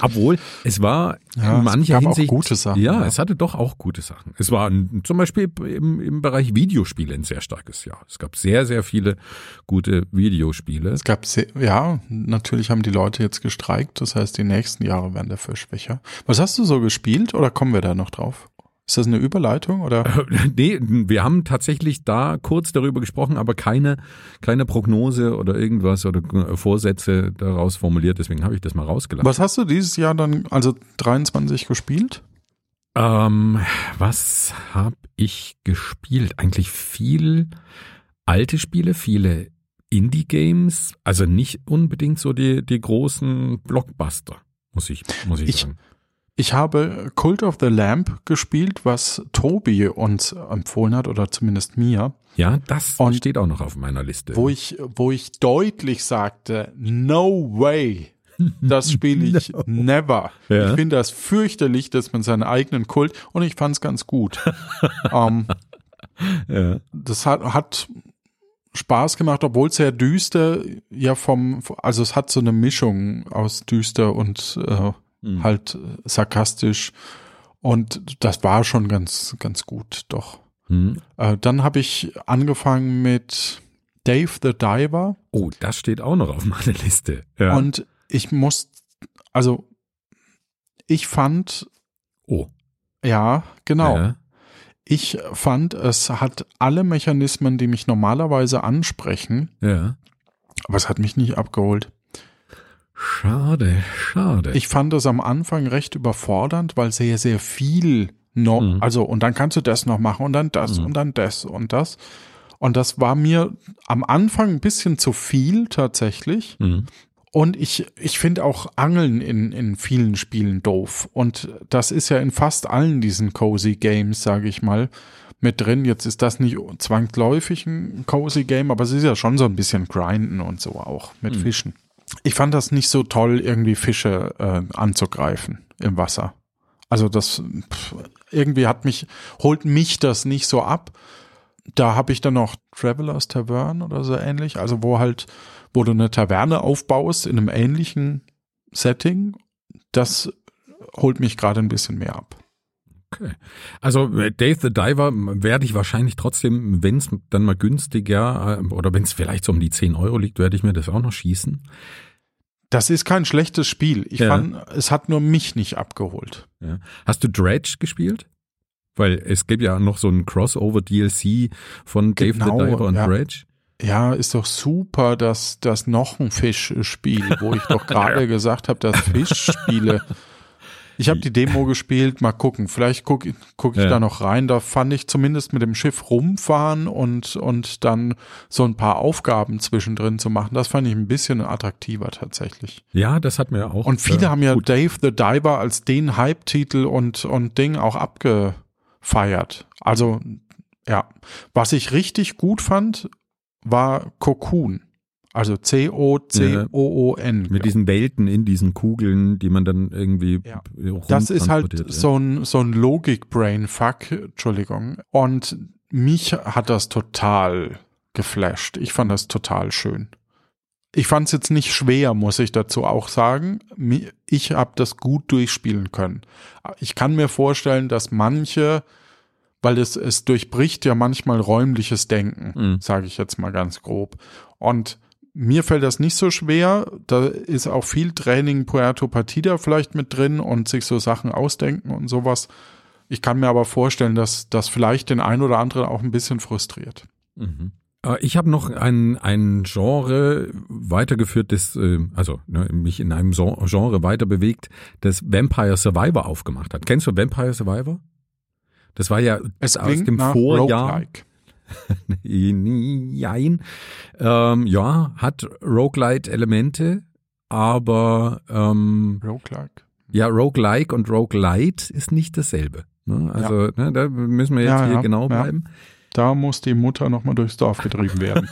Obwohl, es war Ja, in es mancher gab auch Hinsicht. gute Sachen, Ja, ja. es hatte doch auch gute Sachen. Es war ein, zum Beispiel im, im Bereich Videospiele ein sehr starkes Jahr. Es gab sehr, sehr viele gute Videospiele. es gab sehr, ja, natürlich haben die Leute jetzt gestreikt, das heißt, die nächsten Jahre werden dafür schwächer. Was hast du so gespielt oder kommen wir da noch drauf? Ist das eine Überleitung oder? Nee, wir haben tatsächlich da kurz darüber gesprochen, aber keine, keine Prognose oder irgendwas oder Vorsätze daraus formuliert. Deswegen habe ich das mal rausgelassen. Was hast du dieses Jahr dann, also 23 gespielt? Ähm, was habe ich gespielt? Eigentlich viel alte Spiele, viele Indie-Games, also nicht unbedingt so die, die großen Blockbuster, muss ich, muss ich, Ich- sagen. Ich habe Cult of the Lamp gespielt, was Tobi uns empfohlen hat oder zumindest mir, Ja, das Und- steht auch noch auf meiner Liste. wo ich, wo ich deutlich sagte, no way. Das spiele ich never. Ja. Ich finde das fürchterlich, dass man seinen eigenen Kult und ich fand es ganz gut. ähm, ja. das hat, hat Spaß gemacht, obwohl es sehr düster, ja vom, also es hat so eine Mischung aus düster und äh, Mhm. halt äh, sarkastisch und das war schon ganz, ganz gut, doch. Hm. Äh, dann habe ich angefangen mit Dave the Diver Oh, das steht auch noch auf meiner Liste. Ja. und ich muss, also ich fand, oh, ja, genau, Ja. ich fand, es hat alle Mechanismen, die mich normalerweise ansprechen, ja. aber es hat mich nicht abgeholt. Schade, schade. Ich fand das am Anfang recht überfordernd, weil sehr, sehr viel noch, Mhm. also und dann kannst du das noch machen und dann das Mhm. und dann das und das. Und das war mir am Anfang ein bisschen zu viel tatsächlich. Mhm. Und ich, ich finde auch Angeln in, in vielen Spielen doof. Und das ist ja in fast allen diesen Cozy Games, sage ich mal, mit drin. Jetzt ist das nicht zwangsläufig ein Cozy Game, aber es ist ja schon so ein bisschen Grinden und so auch mit mhm. Fischen. Ich fand das nicht so toll, irgendwie Fische äh, anzugreifen im Wasser. Also das pff, irgendwie hat mich, holt mich das nicht so ab. Da habe ich dann noch Travelers Tavern oder so ähnlich, also wo halt, wo du eine Taverne aufbaust in einem ähnlichen Setting. Das holt mich gerade ein bisschen mehr ab. Okay. Also äh, Dave the Diver werde ich wahrscheinlich trotzdem, wenn es dann mal günstiger äh, oder wenn es vielleicht so um die 10 Euro liegt, werde ich mir das auch noch schießen. Das ist kein schlechtes Spiel. Ich ja. fand, es hat nur mich nicht abgeholt. Ja. Hast du Dredge gespielt? Weil es gibt ja noch so ein Crossover-DLC von Dave genau, the Diver und ja. Dredge. Ja, ist doch super, dass das noch ein Fischspiel, wo ich doch gerade gesagt habe, dass Fischspiele ich habe die Demo gespielt, mal gucken. Vielleicht gucke guck ich ja. da noch rein. Da fand ich zumindest mit dem Schiff rumfahren und, und dann so ein paar Aufgaben zwischendrin zu machen. Das fand ich ein bisschen attraktiver tatsächlich. Ja, das hat mir auch. Und viele äh, haben ja gut. Dave the Diver als den Hype-Titel und, und Ding auch abgefeiert. Also, ja. Was ich richtig gut fand, war Cocoon. Also C-O-C-O-O-N. Mit diesen Welten in diesen Kugeln, die man dann irgendwie ja. Das ist halt ja. so ein, so ein Logik-Brain-Fuck, Entschuldigung. Und mich hat das total geflasht. Ich fand das total schön. Ich fand es jetzt nicht schwer, muss ich dazu auch sagen. Ich habe das gut durchspielen können. Ich kann mir vorstellen, dass manche, weil es, es durchbricht ja manchmal räumliches Denken, mhm. sage ich jetzt mal ganz grob. Und mir fällt das nicht so schwer. Da ist auch viel Training Puerto Partida vielleicht mit drin und sich so Sachen ausdenken und sowas. Ich kann mir aber vorstellen, dass das vielleicht den einen oder anderen auch ein bisschen frustriert. Mhm. Äh, ich habe noch ein, ein Genre weitergeführt, das, äh, also ne, mich in einem Genre weiter bewegt, das Vampire Survivor aufgemacht hat. Kennst du Vampire Survivor? Das war ja es aus dem Vorjahr. Roguelike. Jein. Ähm, ja, hat Roguelite-Elemente, aber ähm, Roguelike. Ja, Roguelike und Roguelite ist nicht dasselbe. Ne? Also ja. ne, da müssen wir jetzt ja, hier ja, genau bleiben. Da muss die Mutter nochmal durchs Dorf getrieben werden.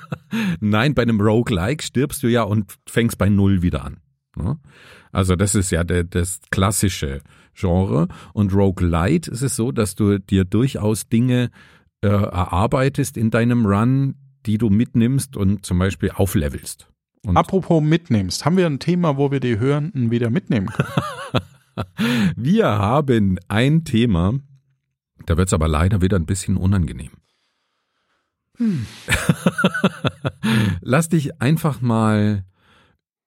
Nein, bei einem Roguelike stirbst du ja und fängst bei Null wieder an. Ne? Also das ist ja der, das klassische Genre. Und Roguelite ist es so, dass du dir durchaus Dinge äh, erarbeitest in deinem Run, die du mitnimmst und zum Beispiel auflevelst. Und Apropos mitnimmst, haben wir ein Thema, wo wir die Hörenden wieder mitnehmen können? wir haben ein Thema, da wird es aber leider wieder ein bisschen unangenehm. Hm. Lass dich einfach mal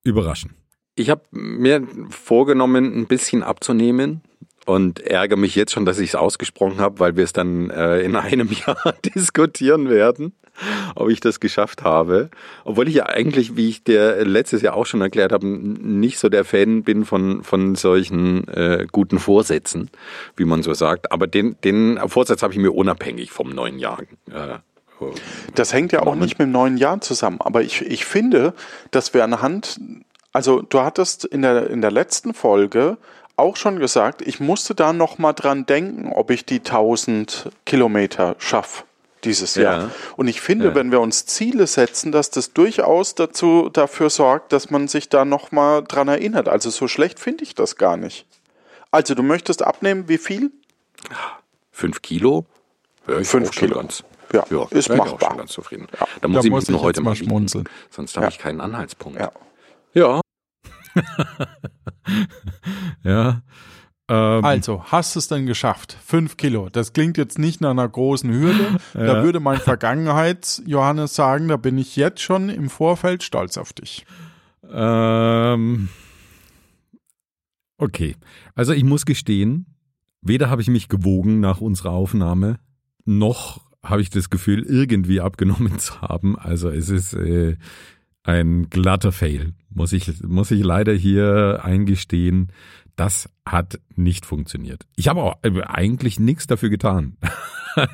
überraschen. Ich habe mir vorgenommen, ein bisschen abzunehmen und ärgere mich jetzt schon, dass ich es ausgesprochen habe, weil wir es dann äh, in einem Jahr diskutieren werden, ob ich das geschafft habe. Obwohl ich ja eigentlich, wie ich dir letztes Jahr auch schon erklärt habe, nicht so der Fan bin von, von solchen äh, guten Vorsätzen, wie man so sagt. Aber den, den Vorsatz habe ich mir unabhängig vom neuen Jahr äh, das hängt ja auch nicht mit dem neuen Jahr zusammen. Aber ich, ich finde, dass wir anhand, also du hattest in der, in der letzten Folge auch schon gesagt, ich musste da noch mal dran denken, ob ich die 1000 Kilometer schaffe dieses ja. Jahr. Und ich finde, ja. wenn wir uns Ziele setzen, dass das durchaus dazu dafür sorgt, dass man sich da noch mal dran erinnert. Also so schlecht finde ich das gar nicht. Also du möchtest abnehmen, wie viel? Fünf Kilo. Ja, Fünf Kilo. Ganz, ja, ja, ist machbar. ganz zufrieden. Ja. Da muss da ich muss mich nur heute mal schmunzeln. Sonst habe ich keinen Anhaltspunkt. Ja. ja. ja. Ähm, also, hast du es denn geschafft? Fünf Kilo. Das klingt jetzt nicht nach einer großen Hürde. ja. Da würde mein Vergangenheits-Johannes sagen, da bin ich jetzt schon im Vorfeld stolz auf dich. Ähm, okay. Also, ich muss gestehen, weder habe ich mich gewogen nach unserer Aufnahme, noch habe ich das Gefühl, irgendwie abgenommen zu haben. Also, es ist. Äh, ein glatter Fail, muss ich, muss ich leider hier eingestehen. Das hat nicht funktioniert. Ich habe auch äh, eigentlich nichts dafür getan.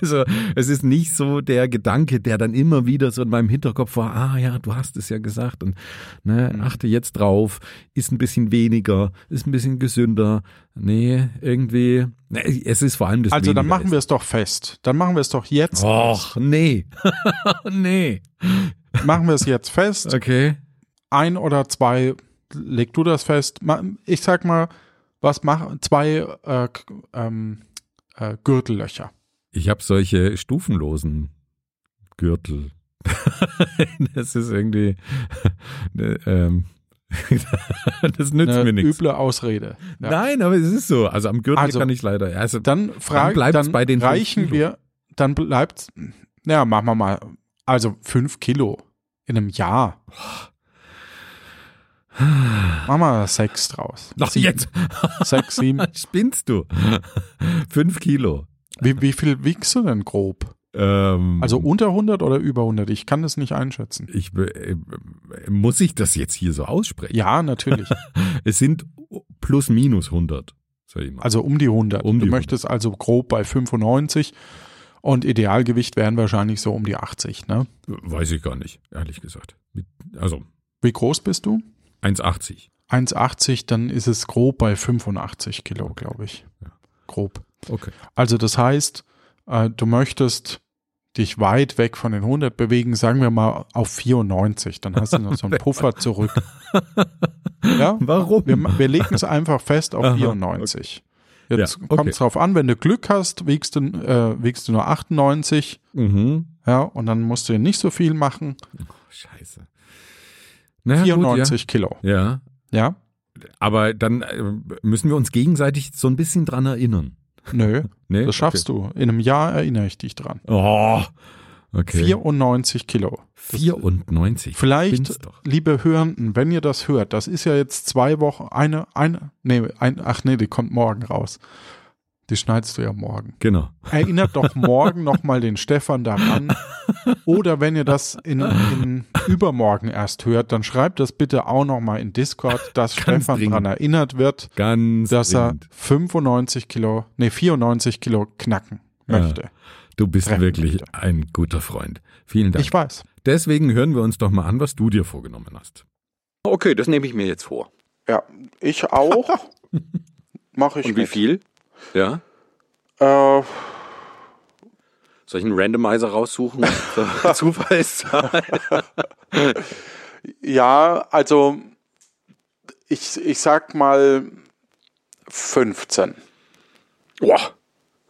Also es ist nicht so der Gedanke, der dann immer wieder so in meinem Hinterkopf war, ah ja, du hast es ja gesagt und ne, Mhm. achte jetzt drauf, ist ein bisschen weniger, ist ein bisschen gesünder. Nee, irgendwie, ne, es ist vor allem das Also dann machen wir es doch fest. Dann machen wir es doch jetzt. Och, nee. nee. Machen wir es jetzt fest. Okay. Ein oder zwei, leg du das fest. Ich sag mal, was machen zwei äh, ähm, äh, Gürtellöcher. Ich habe solche stufenlosen Gürtel. das ist irgendwie, ne, ähm, das nützt Eine mir nichts. üble Ausrede. Ja. Nein, aber es ist so. Also am Gürtel Also, kann ich leider. Also Dann frage bleibt's dann bei den reichen wir, dann bleibt, ja, machen wir mal, also fünf Kilo in einem Jahr. Machen wir sechs draus. Sieben, jetzt Sechs, sieben. spinnst du. Fünf Kilo. Wie, wie viel wiegst du denn grob? Ähm, Also unter 100 oder über 100? Ich kann das nicht einschätzen. ich äh, muss ich das jetzt hier so aussprechen? Ja, natürlich. Es sind plus minus 100. Sag ich mal. Also um die 100. Um die du 100. möchtest also grob bei 95 und Idealgewicht wären wahrscheinlich so um die 80. Ne? Weiß ich gar nicht, ehrlich gesagt. Also Wie groß bist du? 1,80. 1,80, dann ist es grob bei 85 Kilo, glaube ich. Ja. Grob. Okay. Also das heißt, äh, du möchtest dich weit weg von den 100 bewegen, sagen wir mal auf 94, dann hast du noch so einen Puffer zurück. Ja? Warum? Wir, wir legen es einfach fest auf Aha, 94. Jetzt Ja, okay. kommt es drauf an, wenn du Glück hast, wiegst du, äh, wiegst du nur 98, Mhm. ja, und dann musst du nicht so viel machen. Scheiße. Naja, 94 Kilo, Gut, ja. ja, ja? aber dann äh, müssen wir uns gegenseitig so ein bisschen dran erinnern. Nö, Nee? das schaffst du. In einem Jahr erinnere ich dich dran. Oh, okay. 94 Kilo. 94. Vielleicht, liebe Hörenden, wenn ihr das hört, das ist ja jetzt zwei Wochen, eine, eine, nee, ein, ach nee, die kommt morgen raus. Die schneidest du ja morgen. Genau. Erinnert doch morgen nochmal den Stefan daran. Oder wenn ihr das in, in übermorgen erst hört, dann schreibt das bitte auch nochmal in Discord, dass Ganz Stefan dringend. daran erinnert wird, Ganz dass er dringend. 95 Kilo, nee, 94 Kilo knacken Ja. Du bist treffen wirklich möchte. ein guter Freund. Vielen Dank. Ich weiß. Deswegen hören wir uns doch mal an, was du dir vorgenommen hast. Okay, das nehme ich mir jetzt vor. Ja, ich auch. Mache ich Und wie mit. viel? Ja. Äh, Soll ich einen Randomizer raussuchen? Zufallszahl. ja, also ich, ich sag mal 15. Boah.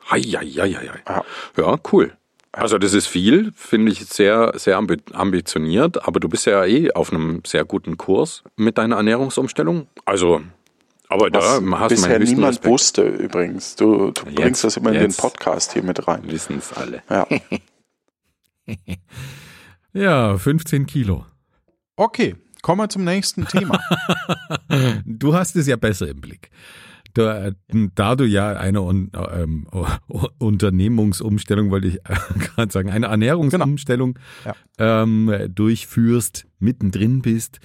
Hei, hei, hei, hei. Ja. Ja, cool. Also das ist viel, finde ich sehr, sehr ambi ambitioniert, aber du bist ja eh auf einem sehr guten Kurs mit deiner Ernährungsumstellung. Also, aber da Was hast du meinen bisher niemand Respekt. wusste übrigens. Du, du Jetzt- bringst das immer in den. Podcast hier mit rein. Wissen es alle. Ja. Ja, 15 Kilo. Okay, kommen wir zum nächsten Thema. Du hast es ja besser im Blick. Da, da du ja eine ähm, Unternehmungsumstellung, wollte ich gerade sagen, eine Ernährungsumstellung Ja. ähm, durchführst, mittendrin bist,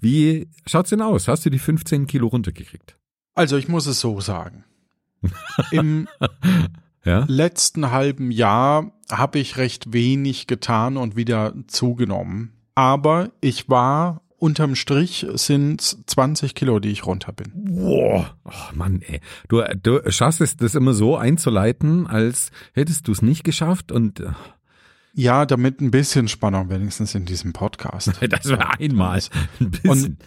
wie schaut's denn aus? Hast du die 15 Kilo runtergekriegt? Also ich muss es so sagen. Im Ja? letzten halben Jahr habe ich recht wenig getan und wieder zugenommen. Aber ich war unterm Strich sind 20 Kilo, die ich runter bin. Boah, oh Mann, ey. Du, du schaffst es, das immer so einzuleiten, als hättest du es nicht geschafft und äh, Ja, damit ein bisschen Spannung wenigstens in diesem Podcast. das war einmal ein bisschen.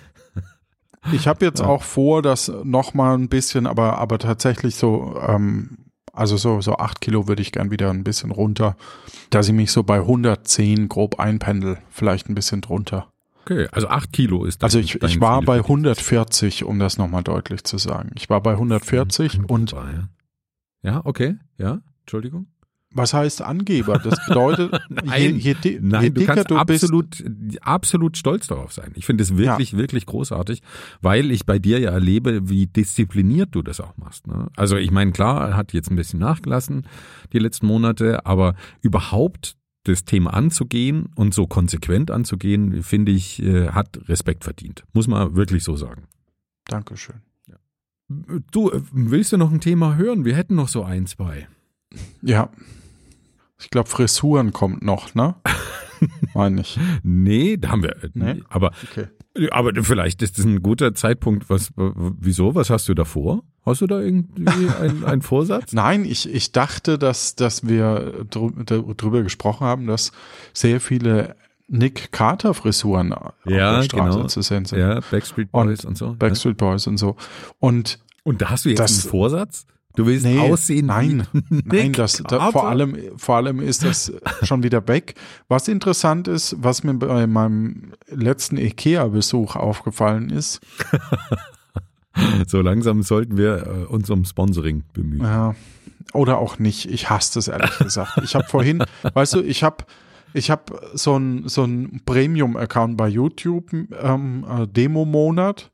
Ich habe jetzt auch vor, das noch mal ein bisschen, aber aber tatsächlich so, ähm, also so so acht Kilo würde ich gern wieder ein bisschen runter, dass ich mich so bei 110 grob einpendel, vielleicht ein bisschen drunter. Okay, also acht Kilo ist Also ich, ich war Ziel bei für dich. 140, um das nochmal deutlich zu sagen. Ich war bei 140 und Wunderbar, ja. ja, okay, ja, Entschuldigung. was heißt Angeber? Das bedeutet, Nein, je, je, di- je Nein, du kannst du absolut, absolut stolz darauf sein. Ich finde es wirklich, wirklich großartig, weil ich bei dir ja erlebe, wie diszipliniert du das auch machst. Ne? Also ich meine, klar, er hat jetzt ein bisschen nachgelassen die letzten Monate, aber überhaupt das Thema anzugehen und so konsequent anzugehen, finde ich, äh, hat Respekt verdient. Muss man wirklich so sagen. Dankeschön. Du, äh, willst du noch ein Thema hören? Wir hätten noch so ein, zwei. Ja, Ich glaube, Frisuren kommt noch, ne? Meine ich. Nee, da haben wir. Nee? Aber, Okay. Aber vielleicht ist das ein guter Zeitpunkt. Was, wieso? Was hast du da vor? Hast du da irgendwie einen, einen Vorsatz? Nein, ich, ich dachte, dass, dass wir drü darüber gesprochen haben, dass sehr viele Nick Carter Frisuren auf Ja, der Straße genau. zu sehen sind. Ja, Backstreet Boys und, so. Backstreet Boys und so. Und Und da hast du jetzt Das- einen Vorsatz? Du willst nee, aussehen nein, nein, das, da, vor allem, vor allem ist das schon wieder weg. Was interessant ist, was mir bei meinem letzten Ikea-Besuch aufgefallen ist, So langsam sollten wir äh, uns um Sponsoring bemühen. Ja, oder auch nicht. Ich hasse das ehrlich gesagt. Ich habe vorhin, weißt du, ich habe ich hab so ein so ein Premium-Account bei YouTube, ähm, äh, Demo-Monat.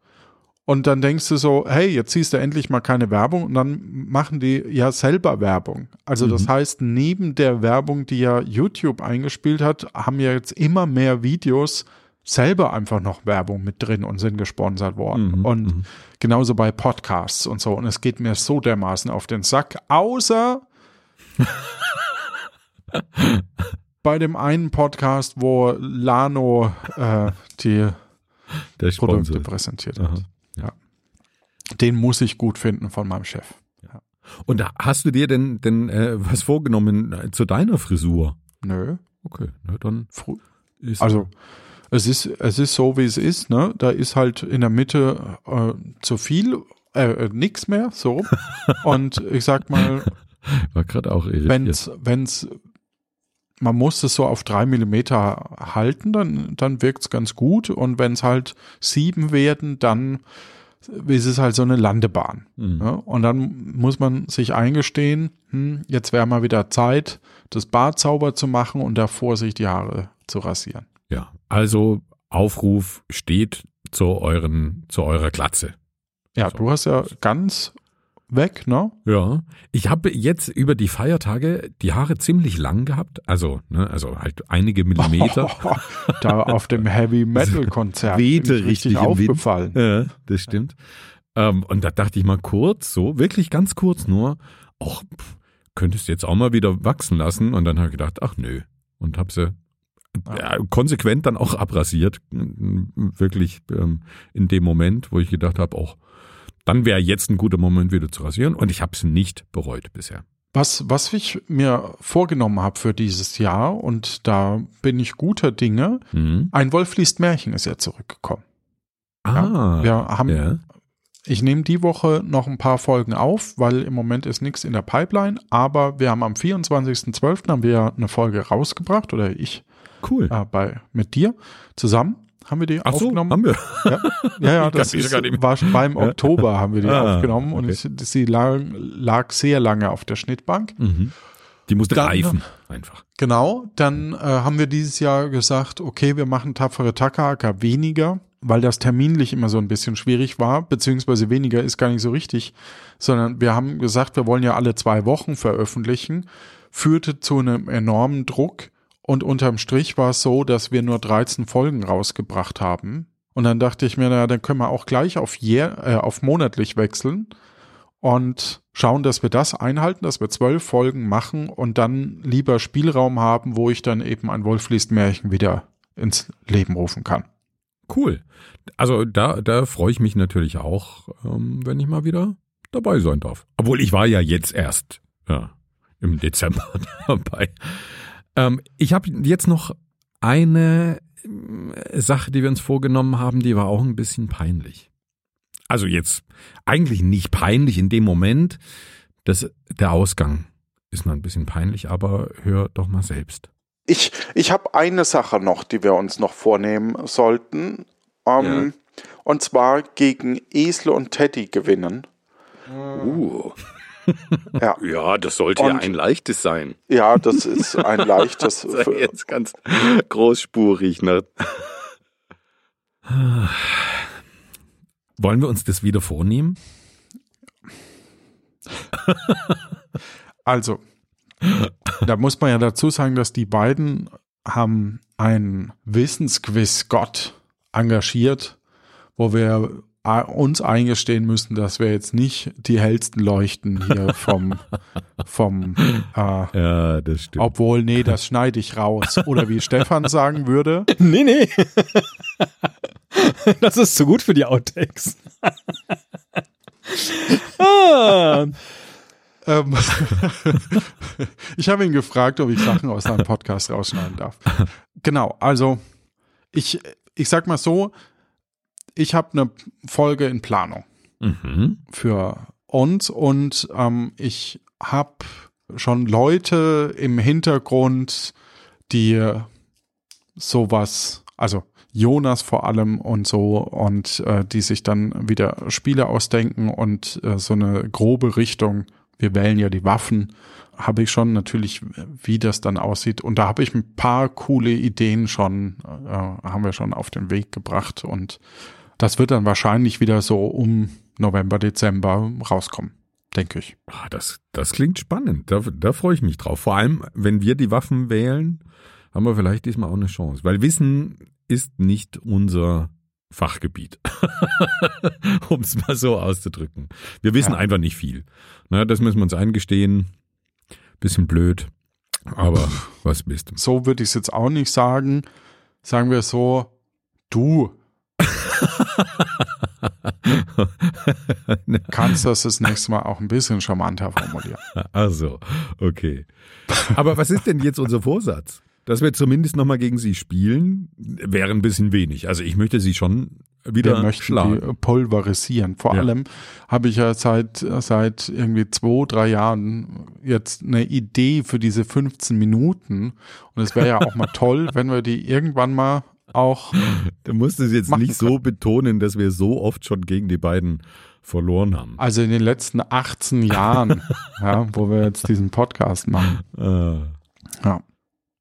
Und dann denkst du so, hey, jetzt siehst du endlich mal keine Werbung und dann machen die ja selber Werbung. Also das heißt, neben der Werbung, die ja YouTube eingespielt hat, haben ja jetzt immer mehr Videos selber einfach noch Werbung mit drin und sind gesponsert worden. und genauso bei Podcasts und so. Und es geht mir so dermaßen auf den Sack, außer bei dem einen Podcast, wo Lano äh, die Produkte präsentiert Aha. hat. Ja. Den muss ich gut finden von meinem Chef. Und da- hast du dir denn, denn äh, was vorgenommen äh, zu deiner Frisur? Nö. Okay, na dann ist Also es ist, es ist so, wie es ist, ne? Da ist halt in der Mitte äh, zu viel, äh, äh, nix mehr, so. Und ich sag mal, war gerade auch irritiert. wenn's, wenn's, man muss es so auf drei Millimeter halten, dann, dann wirkt's ganz gut. Und wenn es halt sieben werden, dann ist es halt so eine Landebahn. Mhm. Ja? Und dann muss man sich eingestehen, hm, jetzt wäre mal wieder Zeit, das Bad sauber zu machen und davor sich die Haare zu rasieren. Ja, also Aufruf steht zu euren, zu eurer Glatze. Ja, du hast ja ganz weg, ne? Ja, ich habe jetzt über die Feiertage die Haare ziemlich lang gehabt, also ne, also halt einige Millimeter. da auf dem Heavy Metal Konzert Wehte richtig Wind. aufgefallen. Ja, das stimmt. Ähm, und da dachte ich mal kurz, so wirklich ganz kurz nur, ach, pff, könntest du jetzt auch mal wieder wachsen lassen. Und dann habe ich gedacht, ach nö. Und habe sie ja, konsequent dann auch abrasiert. Wirklich ähm, in dem Moment, wo ich gedacht habe, auch dann wäre jetzt ein guter Moment wieder zu rasieren. Und ich habe es nicht bereut bisher. Was, was ich mir vorgenommen habe für dieses Jahr, und da bin ich guter Dinge, Mhm. ein Wolf liest Märchen ist ja zurückgekommen. Ah, Wir haben, ja. ich nehme die Woche noch ein paar Folgen auf, weil im Moment ist nichts in der Pipeline, aber wir haben am 24.12. haben wir ja eine Folge rausgebracht, oder ich cool. äh, bei, mit dir zusammen haben wir die Ach so, aufgenommen. haben wir. Ja, ja, ja das ist, war schon beim Oktober haben wir die Ah, aufgenommen und okay. es, sie lag, lag sehr lange auf der Schnittbank. Mhm. Die musste Dann- reifen, einfach. Genau, dann äh, haben wir dieses Jahr gesagt, okay, wir machen tapfere Takahaka weniger, weil das terminlich immer so ein bisschen schwierig war, beziehungsweise weniger ist gar nicht so richtig, sondern wir haben gesagt, wir wollen ja alle zwei Wochen veröffentlichen, führte zu einem enormen Druck und unterm Strich war es so, dass wir nur 13 Folgen rausgebracht haben. Und dann dachte ich mir, naja, dann können wir auch gleich auf, jähr, äh, auf monatlich wechseln und schauen, dass wir das einhalten, dass wir zwölf Folgen machen und dann lieber Spielraum haben, wo ich dann eben ein Wolf liest Märchen wieder ins Leben rufen kann. Cool. Also da, da freue ich mich natürlich auch, ähm, wenn ich mal wieder dabei sein darf. Obwohl ich war ja jetzt erst ja, im Dezember dabei. Ähm, ich habe jetzt noch eine äh, Sache, die wir uns vorgenommen haben, die war auch ein bisschen peinlich. Also jetzt eigentlich nicht peinlich in dem Moment. Das, der Ausgang ist noch ein bisschen peinlich, aber hör doch mal selbst. Ich, ich habe eine Sache noch, die wir uns noch vornehmen sollten. Ähm, Und zwar gegen Esel und Teddy gewinnen. Uh. Ja, Ja, das sollte Und- ja ein leichtes sein. ja das ist ein leichtes. Das ist jetzt ganz großspurig. Ne? Wollen wir uns das wieder vornehmen? Also, da muss man ja dazu sagen, dass die beiden haben einen Wissensquiz Gott engagiert, wo wir uns eingestehen müssen, dass wir jetzt nicht die hellsten leuchten hier vom, vom äh, Ja, das stimmt. obwohl, nee, das schneide ich raus. Oder wie Stefan sagen würde, Nee, nee. das ist zu gut für die Outtakes. ah, ähm, ich habe ihn gefragt, ob ich Sachen aus seinem Podcast rausschneiden darf. Genau, also ich, ich sag mal so, ich habe eine Folge in Planung. Mhm. für uns und ähm, ich habe schon Leute im Hintergrund, die sowas, also Jonas vor allem und so und äh, die sich dann wieder Spiele ausdenken und äh, so eine grobe Richtung, wir wählen ja die Waffen, habe ich schon natürlich, wie das dann aussieht. Und da habe ich ein paar coole Ideen schon, äh, haben wir schon auf den Weg gebracht und das wird dann wahrscheinlich wieder so um November, Dezember rauskommen, denke ich. Ah, das, das klingt spannend. Da, da freue ich mich drauf. Vor allem, wenn wir die Waffen wählen, haben wir vielleicht diesmal auch eine Chance. Weil Wissen ist nicht unser Fachgebiet, um es mal so auszudrücken. Wir wissen Ja. einfach nicht viel. Na, das müssen wir uns eingestehen. Bisschen blöd, aber was bist du? So würde ich es jetzt auch nicht sagen. Sagen wir so, du kannst das das nächste Mal auch ein bisschen charmanter formulieren. Also, okay. Aber was ist denn jetzt unser Vorsatz? Dass wir zumindest nochmal gegen sie spielen, wäre ein bisschen wenig. Also ich möchte sie schon wieder Wir möchten schlagen. die pulverisieren. Vor Ja. allem habe ich ja seit, seit irgendwie zwei, drei Jahren jetzt eine Idee für diese 15 Minuten. Und es wäre ja auch mal toll, wenn wir die irgendwann mal auch Du musst es jetzt nicht so betonen, dass wir so oft schon gegen die beiden verloren haben. Also in den letzten 18 Jahren, ja, wo wir jetzt diesen Podcast machen. Äh, Ja.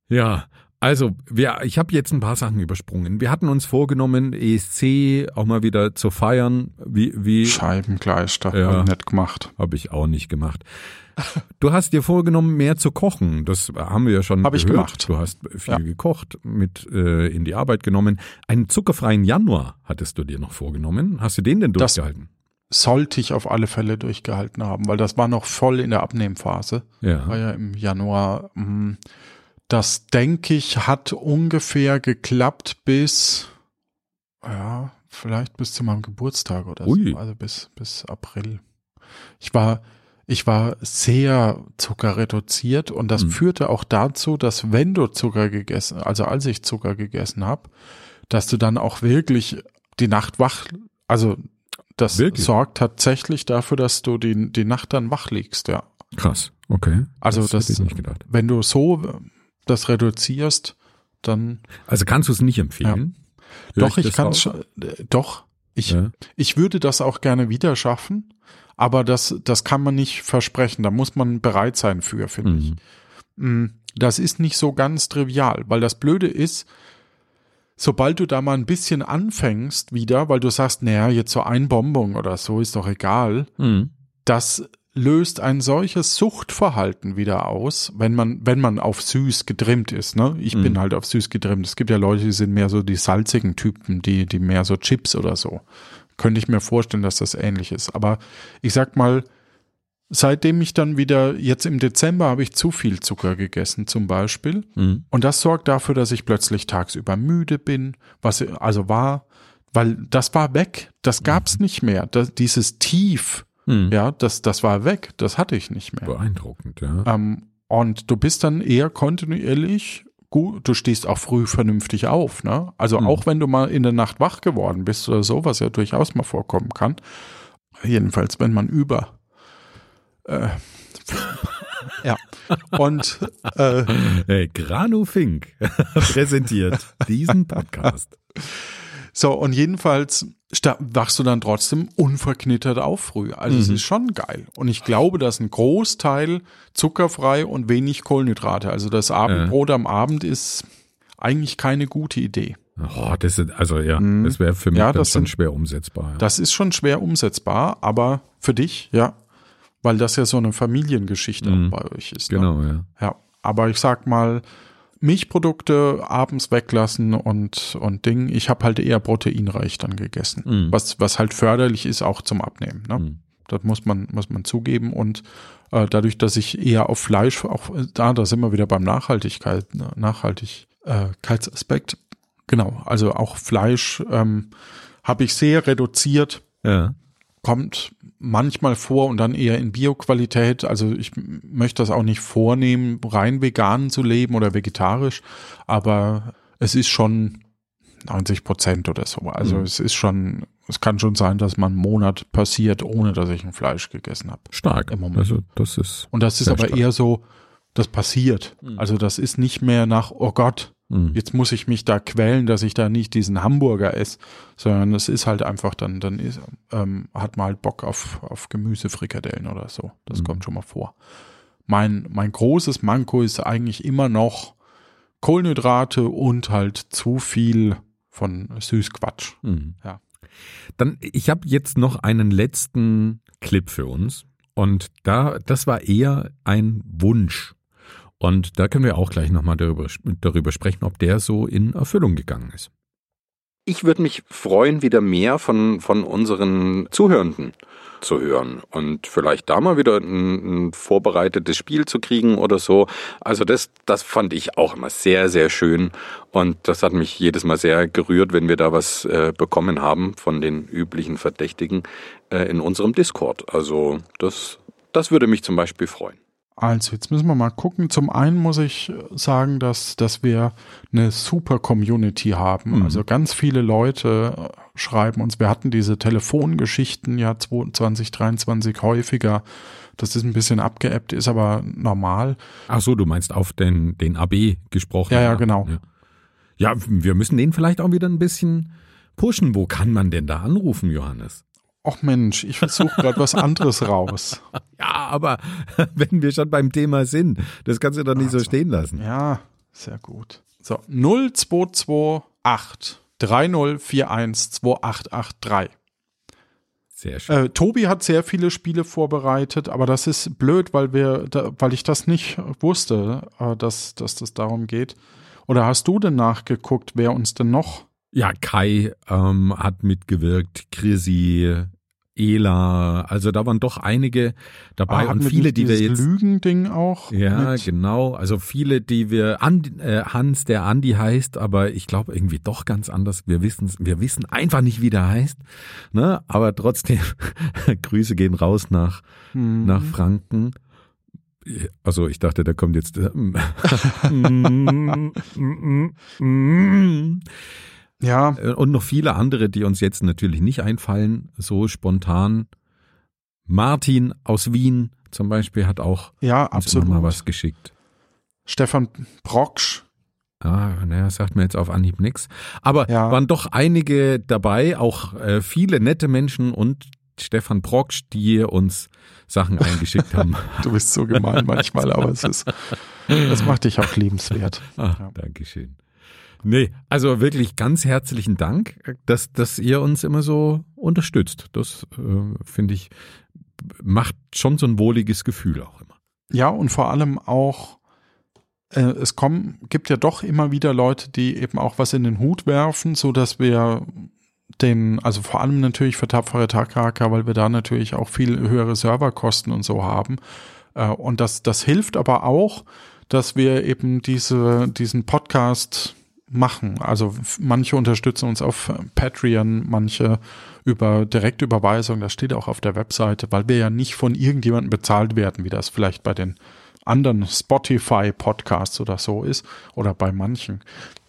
ja, also wir, ich habe jetzt ein paar Sachen übersprungen. Wir hatten uns vorgenommen, ESC auch mal wieder zu feiern. Wie, wie Scheibengleister, Ja. hab ich nicht gemacht. habe ich auch nicht gemacht. Du hast dir vorgenommen, mehr zu kochen. Das haben wir ja schon Hab ich gehört. gemacht. Du hast viel Ja. gekocht, mit äh, in die Arbeit genommen. Einen zuckerfreien Januar hattest du dir noch vorgenommen. Hast du den denn Das- durchgehalten? Sollte ich auf alle Fälle durchgehalten haben, weil das war noch voll in der Abnehmphase. War ja. ja im Januar. mm, Das denke ich hat ungefähr geklappt bis, ja, vielleicht bis zu meinem Geburtstag oder Ui. so. Also bis, bis April. Ich war, ich war sehr zuckerreduziert und das Mhm. führte auch dazu, dass wenn du Zucker gegessen, also als ich Zucker gegessen habe, dass du dann auch wirklich die Nacht wach, also das Wirklich? sorgt tatsächlich dafür, dass du die, die Nacht dann wach liegst, ja. Krass. Okay. Also das, hätte ich nicht gedacht. wenn du so das reduzierst, dann Also kannst du es nicht empfehlen? Hör doch, ich das kann raus? schon, äh, doch, ich, Ja. ich würde das auch gerne wieder schaffen, aber das, das kann man nicht versprechen. Da muss man bereit sein für, finde ich. Mhm. Mm, Das ist nicht so ganz trivial, weil das Blöde ist, sobald du da mal ein bisschen anfängst wieder, weil du sagst, naja, jetzt so ein Bonbon oder so ist doch egal, Mhm. das löst ein solches Suchtverhalten wieder aus, wenn man, wenn man auf süß getrimmt ist. Ne? Ich bin halt auf süß getrimmt. Es gibt ja Leute, die sind mehr so die salzigen Typen, die, die mehr so Chips oder so. Könnte ich mir vorstellen, dass das ähnlich ist. Aber ich sag mal, seitdem ich dann wieder, jetzt im Dezember habe ich zu viel Zucker gegessen zum Beispiel. Mhm. Und das sorgt dafür, dass ich plötzlich tagsüber müde bin, was also war, weil das war weg. Das gab's nicht mehr. Das, dieses Tief, Mhm. ja, das, das war weg. Das hatte ich nicht mehr. Beeindruckend, ja. Ähm, und du bist dann eher kontinuierlich gut, du stehst auch früh vernünftig auf, ne? Also Mhm. auch wenn du mal in der Nacht wach geworden bist oder so, was ja durchaus mal vorkommen kann. Jedenfalls, wenn man über äh, ja. Und äh, Hey, Granu Fink präsentiert diesen Podcast. So, und jedenfalls wachst du dann trotzdem unverknittert auf früh. Also es ist schon geil. Und ich glaube, dass ein Großteil zuckerfrei und wenig Kohlenhydrate. Also das Abendbrot am Abend ist eigentlich keine gute Idee. Oh, das ist, also ja, das wäre für mich Mhm. Ja, dann das schon sind- schwer umsetzbar. Ja. Das ist schon schwer umsetzbar, aber für dich, ja, weil das ja so eine Familiengeschichte Mhm. bei euch ist. Ne? genau, ja. Ja, aber ich sag mal, Milchprodukte abends weglassen und, und Ding. Ich habe halt eher proteinreich dann gegessen. Mhm. Was, was halt förderlich ist auch zum Abnehmen. Ne? Mhm. Das muss man, muss man zugeben. Und äh, dadurch, dass ich eher auf Fleisch, auch da, da sind wir wieder beim Nachhaltigkeit, ne, Nachhaltigkeitsaspekt. Genau, also auch Fleisch ähm, habe ich sehr reduziert Ja. kommt manchmal vor und dann eher in Bioqualität. Also ich möchte das auch nicht vornehmen, rein vegan zu leben oder vegetarisch, aber es ist schon 90 Prozent oder so. Also Mhm. es ist schon, es kann schon sein, dass man einen Monat passiert, ohne dass ich ein Fleisch gegessen habe. Stark. Im Moment. Also das ist. Und das ist aber stark. eher so, das passiert. Mhm. Also das ist nicht mehr nach, oh Gott, Mhm. jetzt muss ich mich da quälen, dass ich da nicht diesen Hamburger esse, sondern es ist halt einfach dann, dann ist, ähm, hat man halt Bock auf, auf Gemüsefrikadellen oder so. Das Mhm. kommt schon mal vor. Mein, mein großes Manko ist eigentlich immer noch Kohlenhydrate und halt zu viel von Süßquatsch. Mhm. Ja. Dann, ich habe jetzt noch einen letzten Clip für uns. Und da, das war eher ein Wunsch. Und da können wir auch gleich nochmal darüber, darüber sprechen, ob der so in Erfüllung gegangen ist. Ich würde mich freuen, wieder mehr von, von unseren Zuhörenden zu hören und vielleicht da mal wieder ein, ein vorbereitetes Spiel zu kriegen oder so. Also das, das fand ich auch immer sehr, sehr schön und das hat mich jedes Mal sehr gerührt, wenn wir da was äh, bekommen haben von den üblichen Verdächtigen äh, in unserem Discord. Also das, das würde mich zum Beispiel freuen. Also jetzt müssen wir mal gucken. Zum einen muss ich sagen, dass, dass wir eine super Community haben. Mhm. Also ganz viele Leute äh, schreiben uns. Wir hatten diese Telefongeschichten ja 2023 häufiger. Das ist ein bisschen abgeebbt, ist aber normal. Ach so, du meinst auf den, den AB gesprochen. Ja, ja, genau. Ja. ja, wir müssen den vielleicht auch wieder ein bisschen pushen. Wo kann man denn da anrufen, Johannes? Och Mensch, ich versuche gerade was anderes raus. Ja, aber wenn wir schon beim Thema sind, das kannst du doch nicht so stehen lassen. Ja, sehr gut. So, 0228 3041 2883. Sehr schön. Äh, Tobi hat sehr viele Spiele vorbereitet, aber das ist blöd, weil wir, da, weil ich das nicht wusste, äh, dass, dass das darum geht. Oder hast du denn nachgeguckt, wer uns denn noch? Ja, Kai ähm, hat mitgewirkt, Chrissy, Ela, also da waren doch einige dabei Ah, und wir viele, die wir jetzt. Lügending auch. Ja, mit? genau. Also viele, die wir Andi, äh, Hans, der Andi heißt, aber ich glaube irgendwie doch ganz anders. Wir wissen, wir wissen einfach nicht, wie der heißt. Ne? Aber trotzdem, Grüße gehen raus nach Hm. nach Franken. Also ich dachte, da kommt jetzt. äh, Ja, Und noch viele andere, die uns jetzt natürlich nicht einfallen, so spontan. Martin aus Wien zum Beispiel hat auch ja, absolut. immer mal was geschickt. Stefan Brocksch. Ah, naja, sagt mir jetzt auf Anhieb nix. Aber Ja. waren doch einige dabei, auch äh, viele nette Menschen und Stefan Brocksch, die uns Sachen eingeschickt haben. Du bist so gemein manchmal, aber es ist, das macht dich auch liebenswert. Ah, Ja. Dankeschön. Nee, also wirklich ganz herzlichen Dank, dass, dass ihr uns immer so unterstützt. Das äh, finde ich, macht schon so ein wohliges Gefühl auch immer. Ja, und vor allem auch, äh, es kommen, gibt ja doch immer wieder Leute, die eben auch was in den Hut werfen, so dass wir den, also vor allem natürlich für tapfere Takraka, weil wir da natürlich auch viel höhere Serverkosten und so haben. Äh, und das, das hilft aber auch, dass wir eben diese, diesen Podcast machen. Also manche unterstützen uns auf Patreon, manche über Direktüberweisung, das steht auch auf der Webseite, weil wir ja nicht von irgendjemandem bezahlt werden, wie das vielleicht bei den anderen Spotify-Podcasts oder so ist oder bei manchen.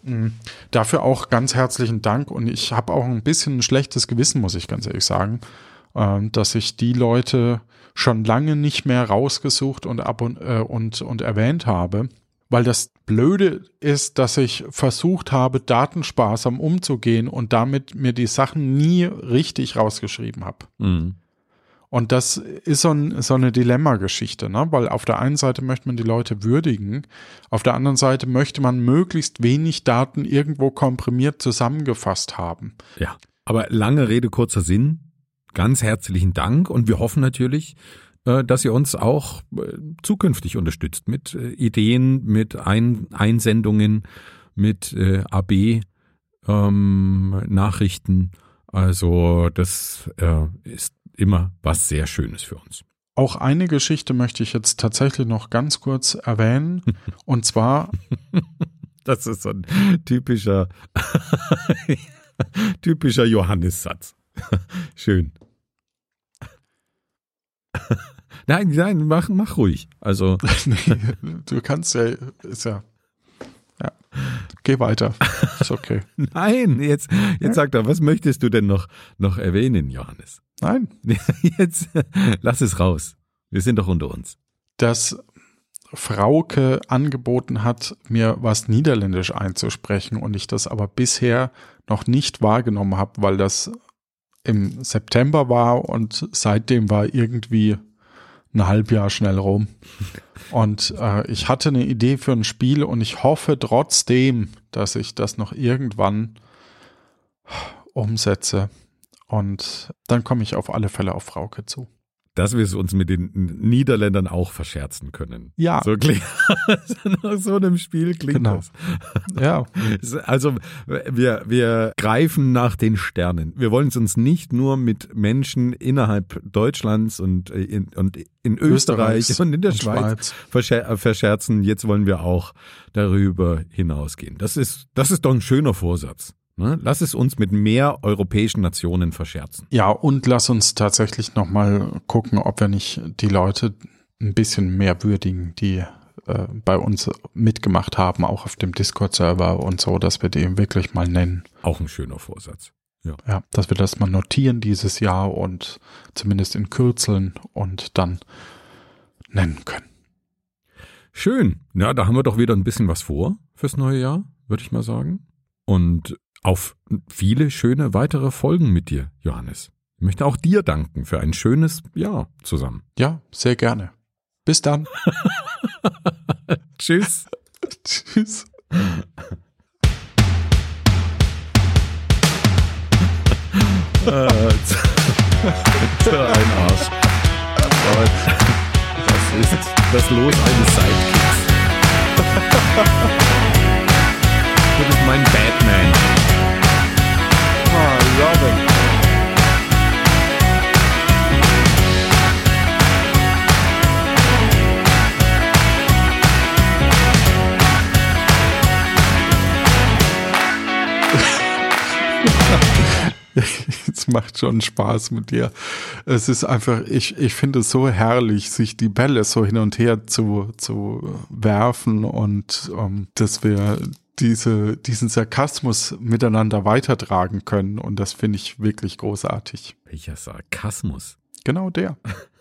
Mm, Dafür auch ganz herzlichen Dank und ich habe auch ein bisschen ein schlechtes Gewissen, muss ich ganz ehrlich sagen, ähm, dass ich die Leute schon lange nicht mehr rausgesucht und, ab und, äh, und, und erwähnt habe, weil das Blöde ist, dass ich versucht habe, datensparsam umzugehen und damit mir die Sachen nie richtig rausgeschrieben habe. Mhm. Und das ist so, ein, so eine Dilemma-Geschichte, ne? weil auf der einen Seite möchte man die Leute würdigen, auf der anderen Seite möchte man möglichst wenig Daten irgendwo komprimiert zusammengefasst haben. Ja. Aber lange Rede, kurzer Sinn. Ganz herzlichen Dank und wir hoffen natürlich, dass ihr uns auch äh, zukünftig unterstützt mit äh, Ideen, mit Ein Einsendungen, mit äh, AB ähm. Also das äh, ist immer was sehr Schönes für uns. Auch eine Geschichte möchte ich jetzt tatsächlich noch ganz kurz erwähnen. Und zwar. Das ist so ein typischer, typischer Johannessatz. Schön. Nein, nein, mach, mach ruhig. Also. du kannst ja, ist ja. Ja. Geh weiter. Ist okay. Nein, jetzt, jetzt sag doch, was möchtest du denn noch, noch erwähnen, Johannes? Nein. Jetzt lass es raus. Wir sind doch unter uns. Dass Frauke angeboten hat, mir was Niederländisch einzusprechen und ich das aber bisher noch nicht wahrgenommen habe, weil das im September war und seitdem war irgendwie ein Halbjahr schnell rum. Und äh, ich hatte eine Idee für ein Spiel und ich hoffe trotzdem, dass ich das noch irgendwann umsetze. Und dann komme ich auf alle Fälle auf Frauke zu. Dass wir es uns mit den Niederländern auch verscherzen können. Ja. So klingt nach so einem Spiel klingt Genau. das. Ja, Also wir, wir greifen nach den Sternen. Wir wollen es uns nicht nur mit Menschen innerhalb Deutschlands und äh, in, und in Österreich und in der und Schweiz, Schweiz. Verscher verscherzen. Jetzt wollen wir auch darüber hinausgehen. Das ist, das ist doch ein schöner Vorsatz. Ne? Lass es uns mit mehr europäischen Nationen verscherzen. Ja, und lass uns tatsächlich nochmal gucken, ob wir nicht die Leute ein bisschen mehr würdigen, die äh, bei uns mitgemacht haben, auch auf dem Discord-Server und so, dass wir die wirklich mal nennen. Auch ein schöner Vorsatz. Ja, dass wir das mal notieren dieses Jahr und zumindest in Kürzeln und dann nennen können. Schön. Ja, da haben wir doch wieder ein bisschen was vor fürs neue Jahr, würde ich mal sagen. Und auf viele schöne weitere Folgen mit dir, Johannes. Ich möchte auch dir danken für ein schönes Jahr zusammen. Ja, sehr gerne. Bis dann. Tschüss. Tschüss. So ein Arsch. Das ist das Los eines Sidekicks. Du bist mein Batman. Es macht schon Spaß mit dir. Es ist einfach, ich, ich finde es so herrlich, sich die Bälle so hin und her zu, zu werfen und ähm, dass wir diese, diesen Sarkasmus miteinander weitertragen können. Und das finde ich wirklich großartig. Welcher Sarkasmus. Genau der.